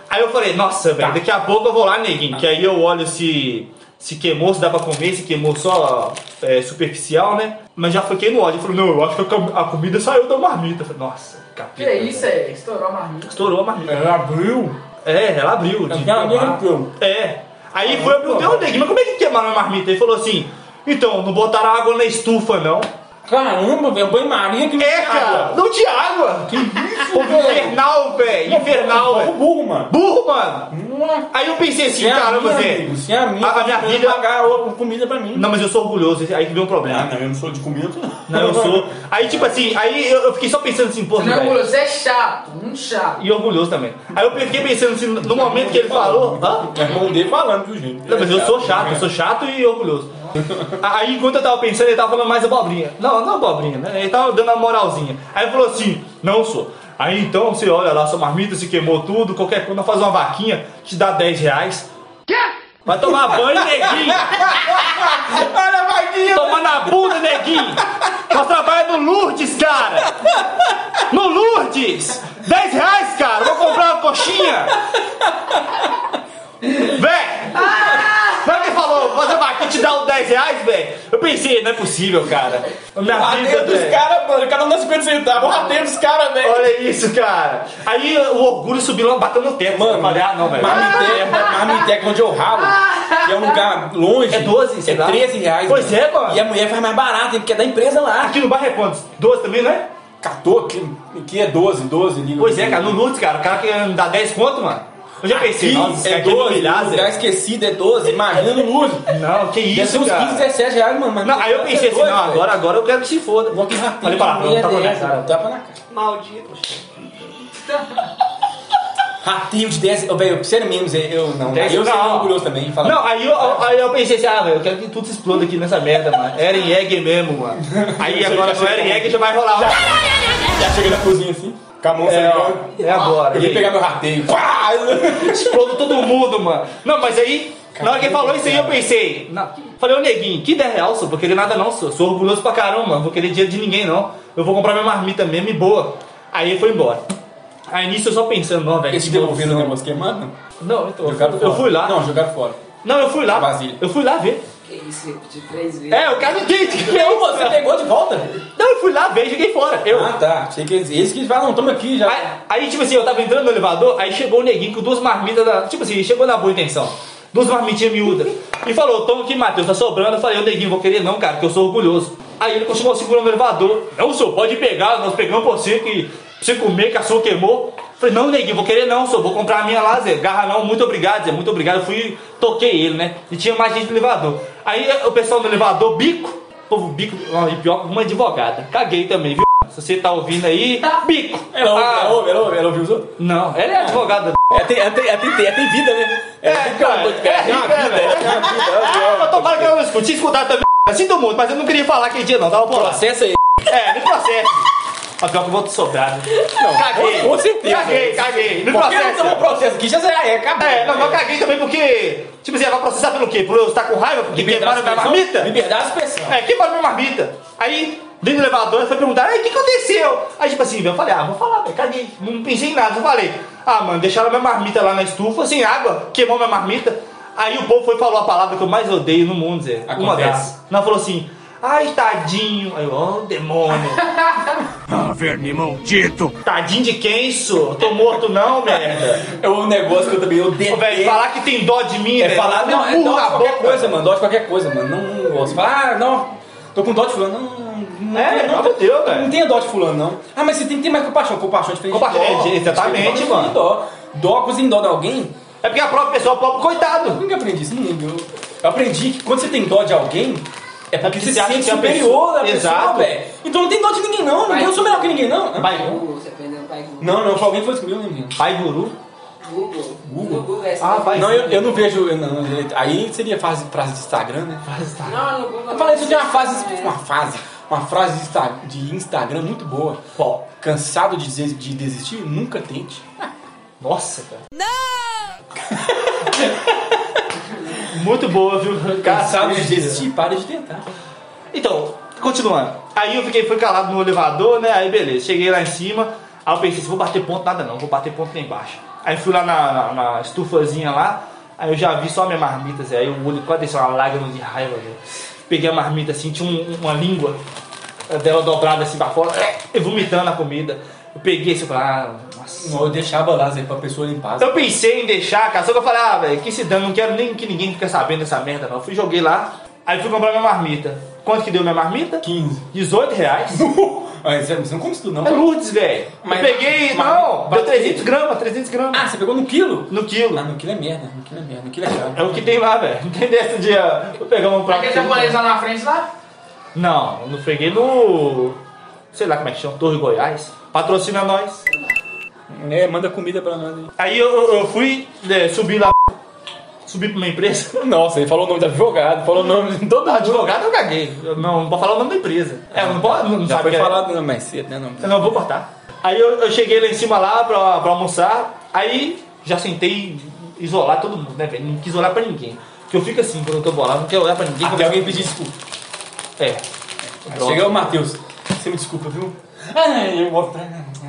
Aí eu falei, nossa, velho, daqui a pouco eu vou lá, neguinho, que aí eu olho se, se queimou, se dá pra comer, se queimou só é, superficial, né? Mas já fiquei no ódio. Eu falei, não, eu acho que a com- a comida saiu da marmita. Eu falei, nossa, capeta. Que isso, é? Estourou a marmita. Estourou a marmita. Ela abriu. É, ela abriu. de Ela queimar. É. Aí foi, eu perguntei, mas como é que queimaram a marmita? Ele falou assim, então, não botaram água na estufa, não. Caramba, velho, banho-maria que não É, cara, água. não tinha água. Que isso, Infernal, velho, infernal, velho. burro, mano. Burro, mano. Nossa. Aí eu pensei assim, é caramba, Zé. amigo, se é a minha, A, a minha vida... pagar outra comida pra mim. Não, mas eu sou orgulhoso, aí que veio um Ah, problema. não, eu não sou de comida. Não, eu sou... Aí, tipo assim, aí eu, eu fiquei só pensando assim, pô, Você não é orgulhoso, você é chato, muito chato. E orgulhoso também. Aí eu fiquei pensando assim, no momento que ele falou... Hã? É irmão dele falando, viu, gente? Não, mas eu sou chato, eu sou chato e orgulhoso. (laughs) Aí enquanto eu tava pensando, ele tava falando mais abobrinha. Não, não abobrinha, né? Ele tava dando uma moralzinha. Aí ele falou assim, não sou. Aí então você olha lá, sua marmita se queimou tudo, qualquer coisa, faz uma vaquinha, te dá 10 reais. Quê? Vai tomar banho, neguinho! (laughs) Olha a vaquinha! Toma na bunda, neguinho! Nós trabalhamos no Lourdes, cara! No Lourdes! 10 reais, cara! Vou comprar uma coxinha! Véi! Na hora que ele falou, fazer vaquinha te dá os 10 reais, velho? Eu pensei, não é possível, cara. Minha O vida, rateio dos caras, mano. Cada um dá 50 centavos. O rateio dos caras, velho. Olha isso, cara. Aí o orgulho subiu lá, bateu no teto. Mano, falei, ah, não, velho. Marmiteca, marmiteca onde eu ralo, que é um lugar longe. É 12, sei É lá. 13 reais. Pois é, mano. E a mulher faz mais barato, porque é da empresa lá. Aqui no bairro é quantos? 12 também, não é? 14, que, que é 12, 12. liga. Pois é, cara, no Lourdes, cara, o cara que dá 10 conto, mano. Eu já pensei, Aqui nossa, é cara quer me 12, humilhar, no Zé. lugar esquecido é 12, imagina no Luz. Não, que Deve ser isso, uns cara. 15, 17 reais, mano. mas Não, aí eu é pensei assim, não, velho. agora, agora eu quero que se foda. Vou aqui rapidinho. Falei pra não, tapa na cara. Tapa na cara. Maldito. Ratinho de 10. Ô, velho, sério mesmo, eu não. Dez- eu não. seria orgulhoso também. Fala, Não, aí eu, aí eu pensei assim, ah, velho, eu quero que tudo se exploda aqui nessa merda, mano. Eren Egg mesmo, mano. Aí (laughs) agora no Eren Egg já vai rolar. já chega na cozinha assim, mão É, ó, é agora. Eu vim pegar meu rateio. (laughs) Pá! Explodo todo mundo, mano. Não, mas aí, na hora que ele falou isso aí, eu pensei, não, falei, ô neguinho, que 10 real, sou, vou querer nada não, sou, sou orgulhoso pra caramba, mano, vou querer dinheiro de ninguém não. Eu vou comprar minha marmita mesmo e boa. Aí ele foi embora. Aí nisso eu só pensando, não, velho. Eles que devolveram o negócio queimado? Não, então, eu, fora. eu fui lá. Não, jogaram fora. Não, eu fui lá. Vasilha. Eu fui lá ver. Que isso, repetir três vezes. É, o cara não tem. (laughs) Não, você pegou de volta? Não, eu fui lá ver e joguei fora. Eu. Ah, tá. Achei que eles, eles que falam, não, toma aqui já. Aí, aí, tipo assim, eu tava entrando no elevador, aí chegou o neguinho com duas marmitas da. Tipo assim, chegou na boa intenção. Duas marmitinhas miúdas. E falou, toma aqui, Matheus, tá sobrando. Eu falei, ô neguinho, vou querer não, cara, que eu sou orgulhoso. Aí ele continuou segurando o elevador. Não, senhor, pode pegar, nós pegamos por você que você comer, que a sua queimou. Falei, não, neguinho, vou querer não, senhor, vou comprar a minha lá, Zé. Garra não, muito obrigado, Zé, muito obrigado. Eu fui, toquei ele, né? E tinha mais gente no elevador. Aí o pessoal do elevador, bico, povo bico, e pior, uma advogada. Caguei também, viu? Se você tá ouvindo aí, bico. Ela ouve, Ah, ela ouve, ela ouve, ela ouviu os outros? Não, ela é advogada. É, tem, é, tem, é, tem, é, tem vida, né? É, fica cara, cara, é tem uma rica, vida, ela tem ela tem Eu uma tomara que eu não escute. Se escutar também, sinto muito, mas eu não queria falar aquele dia não, tava por lá. Processa aí. É, me processa. Mas pior que eu vou te sobrar, né? Não, caguei. com certeza. Caguei, caguei. Me Por que não processo aqui? Já é, acabou. É, não, mas eu caguei também porque. Tipo assim, vai processar pelo quê? Por eu estar com raiva? Porque queimaram minha marmita? Liberdade de expressão. É, queimaram minha marmita. Aí, dentro do elevador, foi perguntar, aí, o que aconteceu? Aí, tipo assim, eu falei, ah, vou falar, velho, caguei. Não pensei em nada, eu falei, ah, mano, deixaram minha marmita lá na estufa, sem água, queimou minha marmita. Aí o povo foi falou a palavra que eu mais odeio no mundo, Zé. Uma Acontece. das. Não, falou assim, ai, tadinho. Aí, eu, ó, demônio. (laughs) Ah, verme maldito! Tadinho de quem, sou? Tô morto não, merda. É um negócio que eu também odeio. velho, falar que tem dó de mim, É velho. falar, não, é dó de qualquer boca. coisa, mano. Dó de qualquer coisa, mano. Não, não gosto. Falar, ah, não. Tô com dó de fulano. Não, não, não, É, tem- pelo amor de Deus, velho. Não tenha dó de fulano, não. Ah, mas você tem que ter mais compaixão. Compaixão é diferente Compaixão, de dó. é, exatamente, mano. Dó. Dó, você tem dó de alguém, É porque a própria pessoa, o pobre coitado. eu nunca aprendi isso, não eu aprendi que quando você tem dó de alguém, é porque porque você se acha sente que superior pessoa- da pessoa, Exato. velho. Então não tem dó de ninguém, não. Vai. Eu sou melhor que ninguém, não. Vai. Google, você aprendeu pai Google. Não, não, foi alguém que foi comigo, não lembro. Pai guru. Google. Google? Google é Ah. Não, eu, eu não vejo. eu não, aí seria frase, frase de Instagram, né? Não, no Google. Eu falei, isso tem uma fase, É. uma fase, uma frase de, Insta- de Instagram muito boa. Qual? Cansado de, dizer- de desistir? Nunca tente. Nossa, cara. (laughs) Muito boa, viu? Cansado de desistir? Pare de tentar. Então, continuando. Aí eu fiquei, fui calado no elevador, né? Aí beleza, cheguei lá em cima. Aí eu pensei, se vou bater ponto, nada não, vou bater ponto lá embaixo. Aí fui lá na, na, na estufazinha lá, aí eu já vi só minha marmita, Zé. Aí o olho quase desceu uma lágrima de raiva, Zé. Peguei a marmita assim, tinha um- uma língua dela dobrada assim pra fora, e vomitando a comida. Eu peguei assim falei, ah, nossa. Não, eu deixava lá, Zé, pra pessoa limpar. Eu pensei em deixar, cara, só que eu falei, ah, velho, que se dane, não quero nem que ninguém fique sabendo dessa merda, não. Eu fui, joguei lá, aí fui comprar minha marmita. Quanto que deu minha marmita? 15. 18 reais. (laughs) Mas você não come isso tudo, não. É Lourdes, velho. Eu peguei, mas- não, deu bate- 300 gramas, 300 gramas. Ah, você pegou no quilo? No quilo. Ah, no quilo é merda, no quilo é merda, no quilo é caro. É o que tem lá, velho. Não tem desse dia. Vou pegar um prato. Aquele japonês lá na frente lá? Não, eu não peguei no. Sei lá como é que chama, Torre Goiás. Patrocina nós. É, manda comida pra nós aí. Aí eu, eu- fui, né, subir lá. Subi pra uma empresa. (laughs) Nossa, ele falou o nome do advogado, falou o nome de todo mundo. Advogado eu caguei. Eu não, não pode falar o nome da empresa. É, não pode. Não, Já sabe foi que é. falado mais cedo, né? Não. Eu não vou cortar. Aí eu, eu cheguei lá em cima lá pra, pra almoçar, aí já sentei isolar todo mundo, né, velho? Não quis olhar pra ninguém. Porque eu fico assim, quando eu tô bolado, não quero olhar pra ninguém. Até alguém pedir desculpa. É. Chega o Matheus. Você me desculpa, viu? (laughs) Eu vou pra...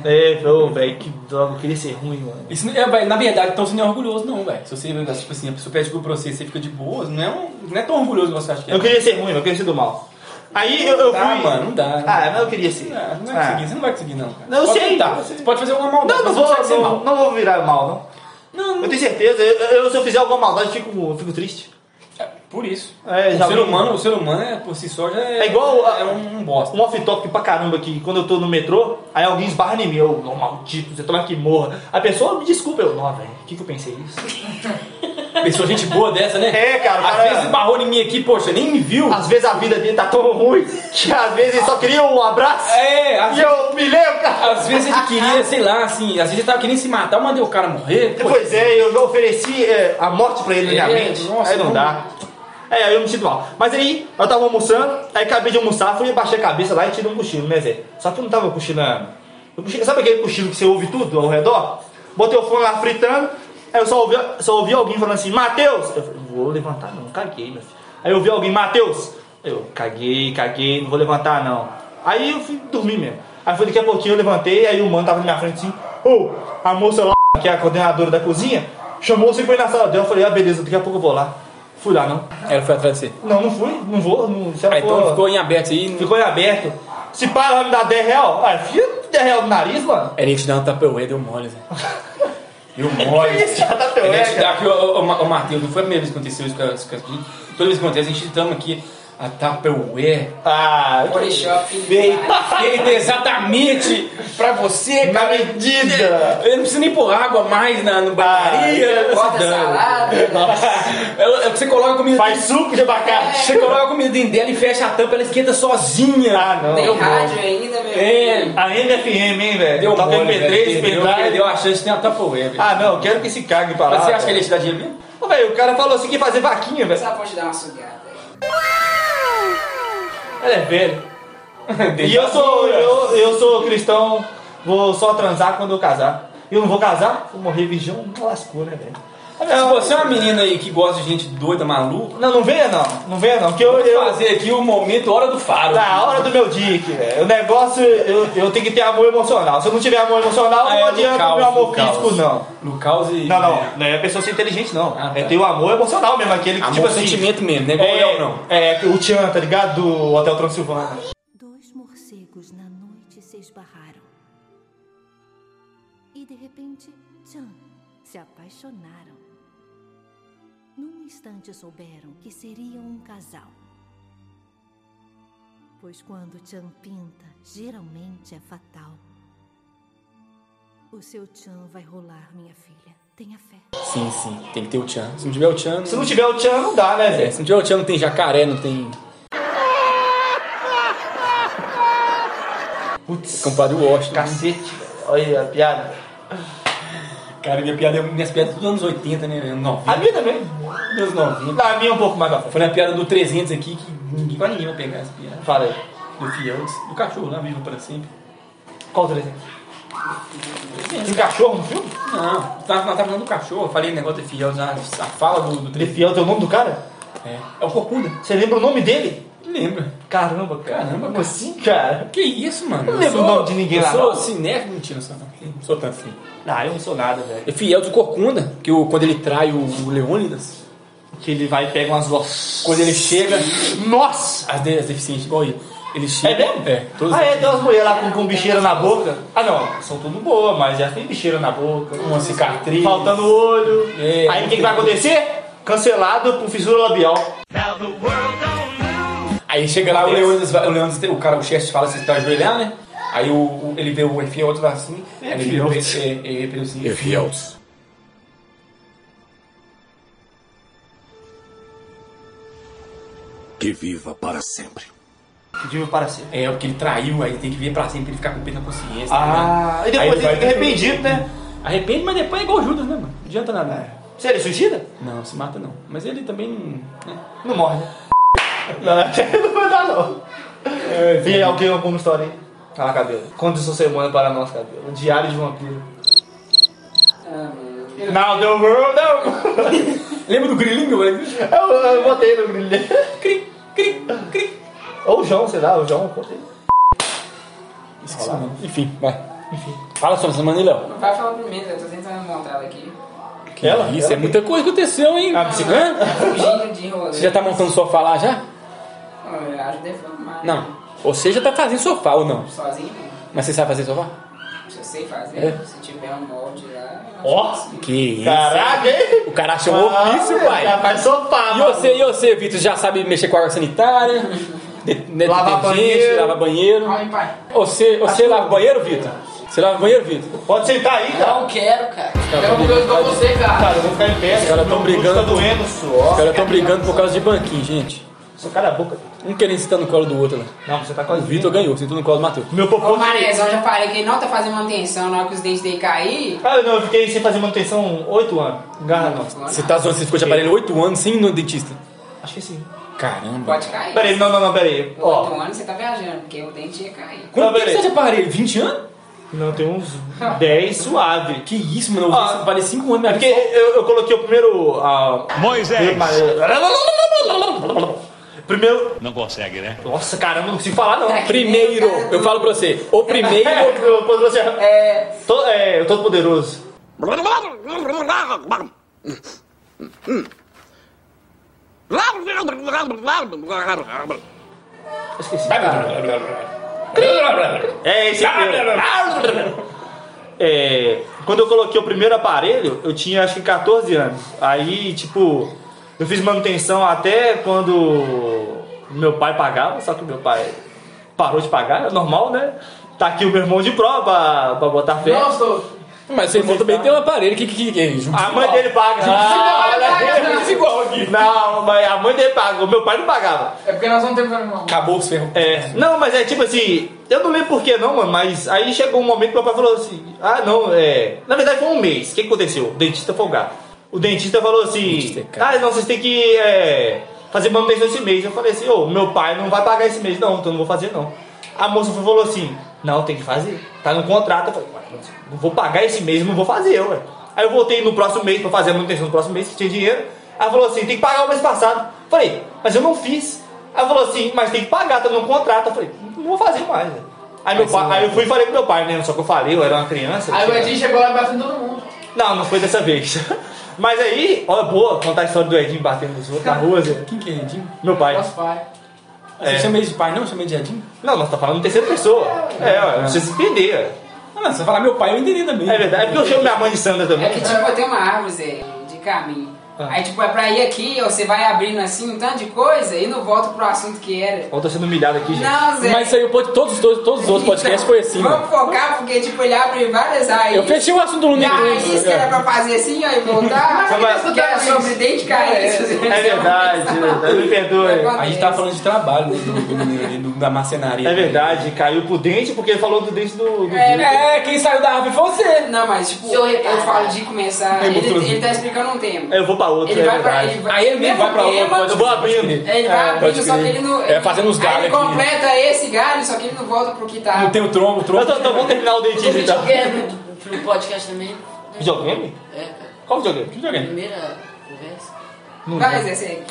É, ô, velho, que droga, eu queria ser ruim, mano. Isso, é, velho, na verdade, então você não é orgulhoso, não, velho. Se você, tipo assim, a pessoa pede desculpa pra você e você fica de boas, não é, um, não é tão orgulhoso que você acha que é. Eu queria ser ruim, eu queria ser do mal. Aí eu, eu Tá, fui. mano, não dá. Ah, mas eu queria ser. Não, não vai Ah. conseguir, você não vai conseguir, não, cara. Não, eu Pode sei, tentar. Você pode fazer alguma maldade, Não, não vou, não, mal. não vou virar mal, não. Não, não. Eu tenho certeza. Eu, eu- se eu fizer alguma maldade, eu fico, eu fico triste. Por isso. É, o, ser humano, o ser humano, é, por si só, já é, É igual a- é um, um bosta. Um off-topic pra caramba aqui, quando eu tô no metrô, aí alguém esbarra em mim, eu, não, maldito, você toma que morra. A pessoa me desculpa, eu, não, velho, o que que eu pensei isso? (laughs) Pessoa, gente boa dessa, né? É, cara, Às cara- vezes barrou em mim aqui, poxa, nem me viu. Às vezes a vida dele tá tão ruim que às vezes ele só queria um abraço É, às e vezes, eu humilhei o cara. às vezes ele queria, sei lá, assim, às vezes ele tava querendo se matar, eu mandei o cara morrer. Pois é, eu ofereci é, a morte pra ele na minha É, mente, nossa, aí não não- dá. É, eu me sinto mal. Mas aí, eu tava almoçando, aí acabei de almoçar, fui baixar a cabeça lá e tirei um cochilo, né, Zé? Só que eu não tava cochilando. Eu sabe aquele cochilo que você ouve tudo ao redor? Botei o fone lá fritando, aí eu só ouvi, só ouvi alguém falando assim, Matheus! Eu falei, vou levantar não, caguei, meu filho. Aí eu ouvi alguém, Matheus! Eu, caguei, caguei, não vou levantar não. Aí eu fui dormir mesmo. Aí foi daqui a pouquinho eu levantei, aí o mano tava na minha frente assim, ô, a moça lá, que é a coordenadora da cozinha, chamou você pra ir na sala dela. Eu falei, ah, beleza, daqui a pouco eu vou lá. Fui lá, não. Ela foi atrás de você. Não, não fui, não vou. Não, se ela Ah, então for- ficou em aberto aí. ficou em aberto. Se para ela me dar 10 real, ah, filha, 10 real no nariz, mano. Ela ia te dar um tapeuê, deu mole, Zé. Deu mole. (laughs) Ela ia te é, dar aqui, ô, ô, ô, ô, Matheus, não foi a primeira vez que aconteceu isso com as com as. Toda vez que acontece, a gente toma aqui a. Ah, Body Shop. feito. Feita exatamente pra você, Na cara. medida. Eu não preciso nem pôr água mais na, no banharia. Bota salada. (laughs) Ela- ela- Você coloca a comida Faz suco de abacate. Você coloca a comida dentro dela e fecha a tampa, ela esquenta sozinha. Ah, não. Tem rádio ainda, meu. É, A NFM, hein, velho? deu Toca mole, MP3, velho. Perdeu, pendrive. perdeu a chance de ter uma tapaué, velho. Ah, não, quero que se cague pra lá. Mas você acha que ele ia te dar dinheiro mesmo? Ô, velho, o cara falou assim que ia fazer vaquinha, velho. Só pode dar uma sugada. Ela é velho. (laughs) E eu sou, eu, eu sou cristão, vou só transar quando eu casar. Eu não vou casar, vou morrer não lascou, né, velho? Se você é uma menina aí que gosta de gente doida, maluca, Não, não venha não, não venha não, que eu, vou eu fazer aqui o momento Hora do Faro. na hora do meu dick, velho. O negócio, eu, eu tenho que ter amor emocional. Se eu não tiver amor emocional, Ah, não é, adianta caos, o meu amor físico, não. No caos e... Não, não, não é a pessoa ser inteligente, não. Ah, tá. É ter o amor emocional mesmo, aquele que, Amor, tipo assim... sentimento mesmo, não é igual o Léo, não. É, é, o Tchan, tá ligado? Do Hotel Transilvânia. Dois morcegos na noite se esbarraram. E de repente, tchan, se apaixonaram. Num instante souberam que seriam um casal. Pois quando Chan pinta, geralmente é fatal. O seu Chan vai rolar, minha filha. Tenha fé. Sim, sim. Tem que ter o Chan. Se não tiver o Chan. Se não tiver o Tchan, não dá, né, É, velho? se não tiver o Chan, não tem jacaré, não tem. Putz, Compadre Washington. cacete. Olha a piada. Cara, minha piada, minhas piadas dos anos 80, né? Anos 90. A minha também. Anos 90. A minha é um pouco mais pra frente. Foi na piada do 300 aqui que ninguém, quase ninguém vai pegar essa piada. Fala aí. Do Fields. Do cachorro lá, vivo para sempre. Qual o 300? Tem cachorro no filme? Não, nós tava falando do cachorro, eu falei negócio de Fields, a, a fala do, do 300. Defiel é o nome do cara? É, é o Corcunda. Você lembra o nome dele? Lembra? Caramba, cara. Caramba, Como cara. assim, cara? Que isso, mano? Não Eu lembro sou- o nome de ninguém eu lá, sou não. cinéfilo, mentira, não sou, não. Não sou tanto assim. Ah, eu não sou nada, velho. É Fields o Corcunda, que o, quando ele trai o, o Leônidas, Que ele vai e pega umas vozes. quando ele chega, Nossa! as, de- as deficientes igual ele, ele chega... É mesmo? É, Ah, é, tem umas mulheres lá com, com bicheira na boca. Ah, não, são tudo boas, mas já tem bicheira na boca. uma cicatriz. Faltando olho. É, Aí o que, que vai acontecer? Cancelado por fissura labial. Aí chega lá o Leônidas, vai- o Leônidas, o cara, o chefe fala assim, você tá ajoelhar, né? Aí o, o- ele vê o Fields lá assim, aí ele vira o é, ele vira assim, Fields. Que viva para sempre. Que diva para ser. É, porque ele traiu, aí tem que ver pra sempre, ele ficar com peso na consciência. Ah, tá e depois Aí ele fica arrependido, né? Arrepende, mas depois é igual Judas, né, mano? Não adianta nada. Se ele suicida? Não, se mata não. Mas ele também não. né? Não morre, né? Não, (laughs) não vai dar, não. Tem alguém alguma história aí? Fala, cabelo. Conta sua semana para nós, cabelo. Diário de vampiro. Ah, mano. Não, the world, não. (laughs) Lembra do grilinho, velho? Eu, eu botei no grilho. Cri, cri, cri. Ou o João, sei lá, o João, botei. Esqueci o nome. Enfim, vai. Enfim. Fala sobre essa semana Léo. Vai falar primeiro, eu tô tentando montar ela aqui. Que Ela? Isso, Ela é muita coisa que aconteceu, hein? A bicicleta? Hã? Fugindo de rolê. Você já tá montando sofá lá já? Eu acho que deve formar. Não. Você já tá fazendo sofá ou não? Sozinho, não. Mas você sabe fazer sofá? Se eu sei fazer, É? se tiver um molde lá. Ó, Que isso? caraca, hein? O cara achou um ofício, Ah, pai. Já faz sofá, E mano. você, e você, Vitor, já sabe mexer com água sanitária? (laughs) De, de, Lavar detergente, banheiro. Lavar banheiro. Ai, pai. Você, você lava banheiro, Vitor? Você lava banheiro, Vitor? Pode sentar aí, cara. Não quero, cara. Eu vou igual você, cara. Cara, eu vou ficar em pé. Os caras tão meu pulso brigando. Tá doendo, Os suor. caras estão brigando por causa de banquinho, gente. Só cara a boca. Um querendo sentar no colo do outro lá. Não, você tá O quase Vitor ganhou, sentou no colo do Matheus. Meu Ô, popô. Marezão, já falei que ele não tá fazendo manutenção na hora que os dentes dele cair. Ah, não, eu fiquei sem fazer manutenção 8 anos. Garra não. Você tá zoando, você ficou de aparelho 8 anos sem ir no dentista. Acho que sim. Caramba. Pode cair. Peraí, não, não, não, peraí. Ó, Oito anos você tá viajando, porque o dente ia cair. Quanto tempo você tá de aparelho? 20 anos? não, tem uns 10 suave. Que isso, mano. Eu Ah, vale 5 anos, minha É porque eu, eu coloquei o primeiro. ah, Moisés. Primeiro. Não consegue, né? Nossa, caramba, não consigo falar não. Primeiro, eu falo pra você, o primeiro. É. To- é, o Todo Poderoso. Esqueci. É esse aqui. É, quando eu coloquei o primeiro aparelho, eu tinha acho que 14 anos. Aí, tipo, eu fiz manutenção até quando meu pai pagava, só que meu pai parou de pagar, é normal, né? Tá aqui o meu irmão de prova pra, botar fé. Nossa. Mas seu irmão também tem um aparelho que. que, que, que A mãe dele paga. Ah, Ah, é desigual aqui. não, mas a mãe dele paga, o meu pai não pagava. É porque nós não temos animal. Acabou os ferros. É, não, mas é tipo assim, eu não lembro por que não, mano, mas aí chegou um momento que meu pai falou assim, ah não, é. Na verdade foi um mês. O que, aconteceu? O dentista foi o dentista falou assim, Dentista é ah, não, vocês têm que é, fazer manutenção esse mês. Eu falei assim, ô, meu pai não vai pagar esse mês, não, então não vou fazer não. A moça falou assim, não, tem que fazer. Tá no contrato. Eu falei, "Ué, mas não vou pagar esse mês, não vou fazer, ué. Aí eu voltei no próximo mês pra fazer a manutenção no próximo mês, que tinha dinheiro. Ela falou assim, tem que pagar o mês passado. Eu falei, mas eu não fiz. Ela falou assim, mas tem que pagar, tá no contrato. Eu falei, não vou fazer mais. né? Aí, meu pai, aí eu fui e falei pro meu pai, né? Só que eu falei, eu era uma criança. Aí o Edinho chegou lá e bateu em todo mundo. Não, não foi dessa vez. (laughs) Mas aí, ó, boa, contar a história do Edinho batendo nos outros na rua, Zé. Quem que é Edinho? Meu pai. Nosso pai. Você É. chama ele de pai, não? Chama ele de Edinho? Não, nós tá falando em terceira pessoa. É, ó, pra você se entender. ó. Ah, não, se você falar meu pai, eu entendi também. É verdade, é porque eu chamo minha mãe de Sandra É também. que tipo, tem uma árvore, Zé, de caminho. Aí, tipo, é pra ir aqui, ó, você vai abrindo assim um tanto de coisa e não volta pro assunto que era. Ó, tô sendo humilhado aqui, gente. Não, Zé. Mas isso aí, eu todos, todos, todos os outros podcasts foi assim. mano. Vamos focar, porque, tipo, ele abre várias raízes. Eu fechei o assunto do Nuno. raiz que era pra fazer assim, ó, e voltar, (laughs) vai- que era sobre dente carência. É verdade, é verdade, (laughs) me perdoe. A gente tava falando de trabalho né, do, do menino ali, do- da marcenaria. É verdade, caiu pro dente porque ele falou do dente do. do É, É, quem saiu da árvore foi você. Não, mas, tipo, eu recado. falo de começar. É Ele, ele tá explicando um tema. Eu vou pra outro, Ele é vai pra. Ele vai, Aí ele mesmo vai pra tema, pode Eu vou abrindo. Ele vai É, abrindo, só que ele não. É, fazendo os galhos ele aqui. completa esse galho, só que ele não volta pro que tá. Não tem o tronco, o tronco. Então, então vamos terminar o dentinho então. videogame no podcast também. Videogame? É, cara. Qual videogame? Videogame. Primeira conversa. Vai, Zé, você.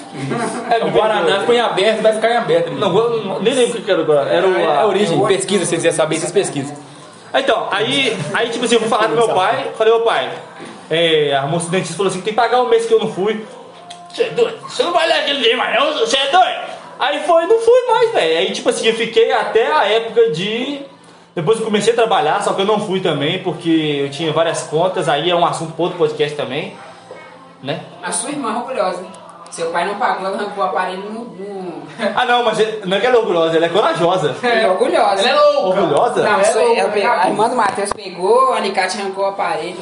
É, o Guaraná ficou em aberto, vai ficar em aberto. Não, eu não- nem lembro o que era agora. Era o. É a origem, pesquisa, se você quiser saber, vocês pesquisam. Então, aí, aí tipo assim, eu fui falar com meu pai, falei, meu pai, é, a moça do dentista falou assim, tem que pagar o mês que eu não fui. Você é doido? Você não vai ler aquele dia mais não? Você é doido? Aí foi, não fui mais, velho. Aí tipo assim, eu fiquei até a época de. Depois eu comecei a trabalhar, só que eu não fui também, porque eu tinha várias contas, aí é um assunto para outro podcast também, né? A sua irmã é orgulhosa. Seu pai não pagou, ela arrancou o aparelho no. no... (laughs) Ah não, mas ele- não é que ela é orgulhosa, ela é corajosa. (laughs) Ela é orgulhosa. Ela é louca. Orgulhosa? Não, É louca, ela pegou- a irmã do Matheus pegou, o alicate arrancou o aparelho.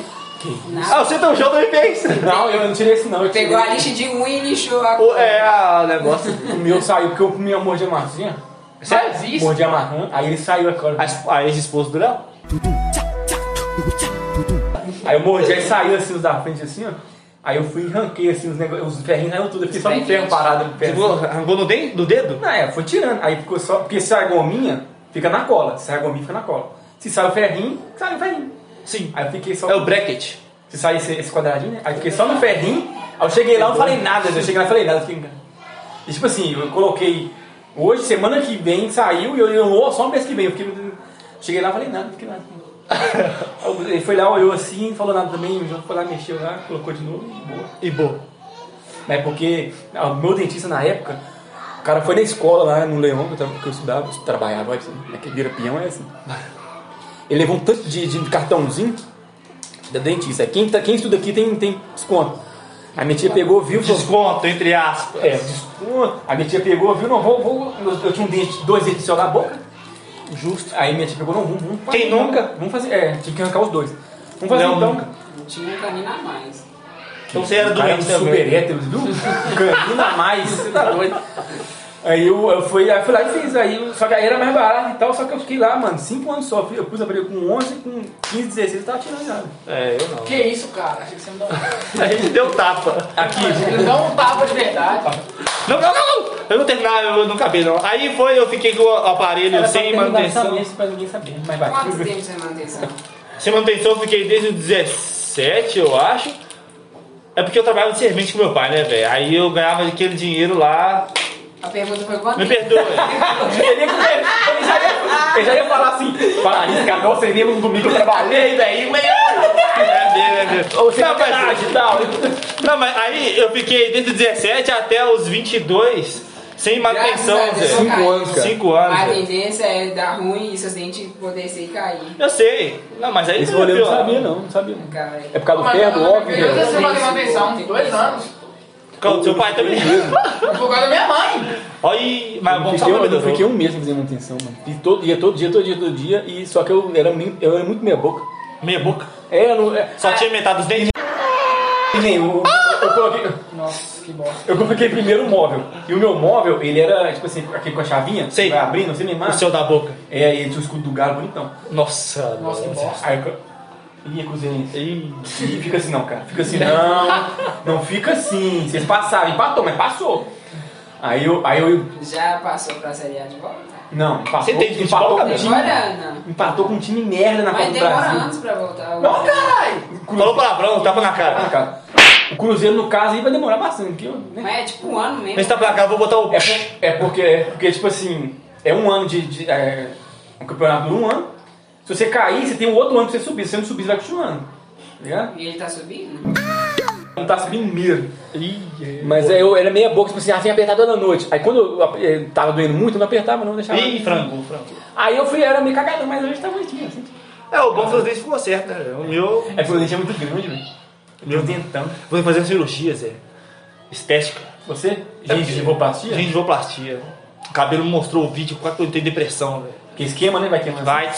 Nada. Ah, você tão show também fez. Não, eu não tirei esse não. Eu tirei. Pegou a lixa de unha e lixou a O- É, a- o negócio. O meu saiu porque eu comi a mordia maçã. Faz isso. Mordia maçã, aí ele saiu agora. A, a ex-esposa do Léo? Aí eu mordi, aí saiu assim os da frente assim, ó. Aí eu fui e ranquei assim os negócios, os ferrinhos saiu tudo. Eu fiquei só no ferro parado no pé. ficou- arrancou no dedo? Do dedo? Não, é, foi tirando. Aí ficou só. Porque se sai gominha, fica na cola. Se sai gominha, fica na cola. Se sai o ferrinho, sai o ferrinho. Sim. Aí eu fiquei só. É o bracket. Se sai esse, esse quadradinho, né? Aí eu fiquei só no ferrinho. Aí eu cheguei lá, não falei nada. Eu cheguei lá e falei nada. Fiquei... E tipo assim, eu coloquei. Hoje, semana que vem, saiu e eu, eu só mês que vem. Eu fiquei. Cheguei lá e falei nada, fiquei nada. (laughs) Ele foi lá, olhou assim, falou nada também. O João foi lá, mexeu lá, colocou de novo e boa. E boa. É porque o meu dentista na época, o cara foi na escola lá no Leão, que eu, que estudava, eu trabalhava, assim, naquele vira peão é assim. Ele levou um tanto de, de cartãozinho da dentista. Quem, tá, quem estuda aqui tem, tem desconto. A minha tia pegou, viu, falou, Desconto, entre aspas. é, desconto. A minha tia pegou, viu, não, vou, vou, eu, eu tinha um dente, dois dentes só na boca. Justo. Aí minha tia pegou, não, vamos, vamos fazer. Quem então. nunca? Vamos fazer, é, tinha que arrancar os dois. Vamos fazer Não, então. nunca. Tinha um canino a mais. Então você era doente super hétero, viu? (laughs) Canina a mais, você tá doido. Aí eu, eu, fui, aí eu fui lá e fiz, aí, eu- só que aí era mais barato e tal, só que eu fiquei lá, mano, 5 anos só. Eu pus aparelho com 11, com 15, 16, eu tava tirando nada. É, eu não. Que isso, cara? Achei que você me dá um... (laughs) A gente deu tapa. Aqui, Ele dá um tapa de verdade. Não, não, não, não. Eu não terminar, eu não acabei não. Aí foi, eu fiquei com o aparelho sem manutenção. pra ninguém saber, mas vai. Quanto tempo você manutenção? Sem manutenção eu fiquei desde o 17, eu acho. É porque eu trabalhava de servente com meu pai, né, velho? Aí eu ganhava aquele dinheiro lá. A pergunta foi quanto Me perdoe. Ele, ele, ele já ia, ele já ia falar assim, falar isso, cara, você lembra no domingo que eu trabalhei, velho, ou você Não, não, mas- tal. Não, mas aí eu fiquei desde os 17 até os 22 sem manutenção, Zé. eu caí. anos, cara. Cinco anos. A tendência é dar ruim e seus dentes poder ser e cair. Eu sei. Não, mas aí Esse não rolê eu não sabia, não, não sabia. não. Cara, É por causa do ferro, do eu- óculos, Eu já sei fazer manutenção, uns dois Calma, Seu pai também. Por causa da minha mãe. Olha aí, mas Eu vamos fiquei, falar eu fiquei um mês fazer manutenção, mano. Fiz todo dia, todo dia, todo dia, todo dia, e só que eu era, muito- eu era muito meia boca. Meia boca. É, eu não. É, Só tinha metade dos dentes. nem o- eu, eu coloquei. Nossa, que bosta. Eu coloquei primeiro o móvel. E o meu móvel, ele era, tipo assim, aquele com a chavinha, Sei. vai abrindo, assim, nem O mais. seu da boca. É, e tinha o escudo do galo bonitão. Nossa, Nossa, que bosta. Aí Ih, cozinha. Ih, E fica assim, não, cara. Fica assim, não. Não fica assim. Vocês passaram, empatou, mas passou. Aí eu. Aí eu já passou pra Série A de volta? não, empatou, Você tem de empatou, com um cara? time, Demora, não. empatou com um time merda na Copa Mas do demora Brasil. anos pra voltar. Não, caralho! Falou palavrão, tapa na cara. cara. O Cruzeiro, no caso, aí vai demorar bastante, né? Mas é tipo um ano mesmo. Mas tá pra cá, eu vou botar o. É, por- é porque, é porque, tipo assim, é um ano de. de é, um campeonato dura um ano. Se você cair, você tem um outro ano pra você subir. Se você não subir, você vai continuando. Tá ligado? E ele tá subindo? Não tá subindo mesmo. Mas é, eu era meia boca, tipo assim, ah, tinha apertado toda noite. Aí quando eu, ap- eh, tava doendo muito, eu não apertava, não deixava. Ih, frango, frango. Aí eu fui, era meio cagadão, mas hoje tá bonitinho, assim. É, o bom que os dentes ficou certo, né? O meu. É porque o dente é muito grande, velho. Meu dentão. Vou fazer uma cirurgia, Zé. Estética. Você? Gengivoplastia? Gengivoplastia. O cabelo mostrou o vídeo, quase que eu tenho depressão, velho. Que esquema, né? Vai queimando. Vai.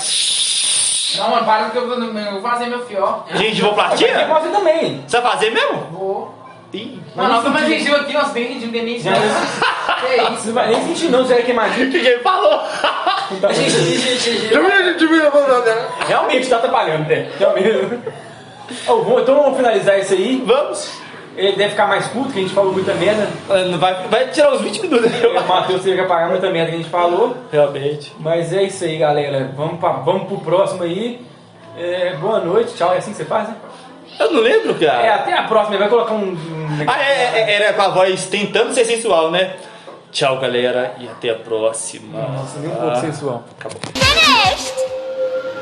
Não, mano, para que eu vou, eu vou fazer meu fió. Gengivoplastia? Você também. Você vai fazer mesmo? Vou. Ih. Mano, nós mais gengiva aqui, nós bem gengiva, nem isso. Que isso? Você não vai nem sentir não, você é queimadinho. O que que ele falou? Realmente tá atrapalhando, né? Realmente. Vamos- então vamos finalizar isso aí. Vamos. Ele deve ficar mais culto que a gente falou muita merda. É, vai, vai tirar os 20 minutos. Né? o Matheus teve que apagar muita merda que a gente falou. Realmente. Mas é isso aí, galera. Vamos, pra, vamos pro próximo aí. É, boa noite, tchau. É assim que você faz, né? Eu não lembro, cara. É, até a próxima. Vai colocar um... um... Ah, é, é, é, era com a voz tentando ser sensual, né? Tchau, galera, e até a próxima. Nossa, nem um pouco ah, sensual. Acabou. Finished!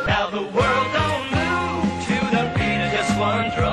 Now the world don't move to the beat of just one drum.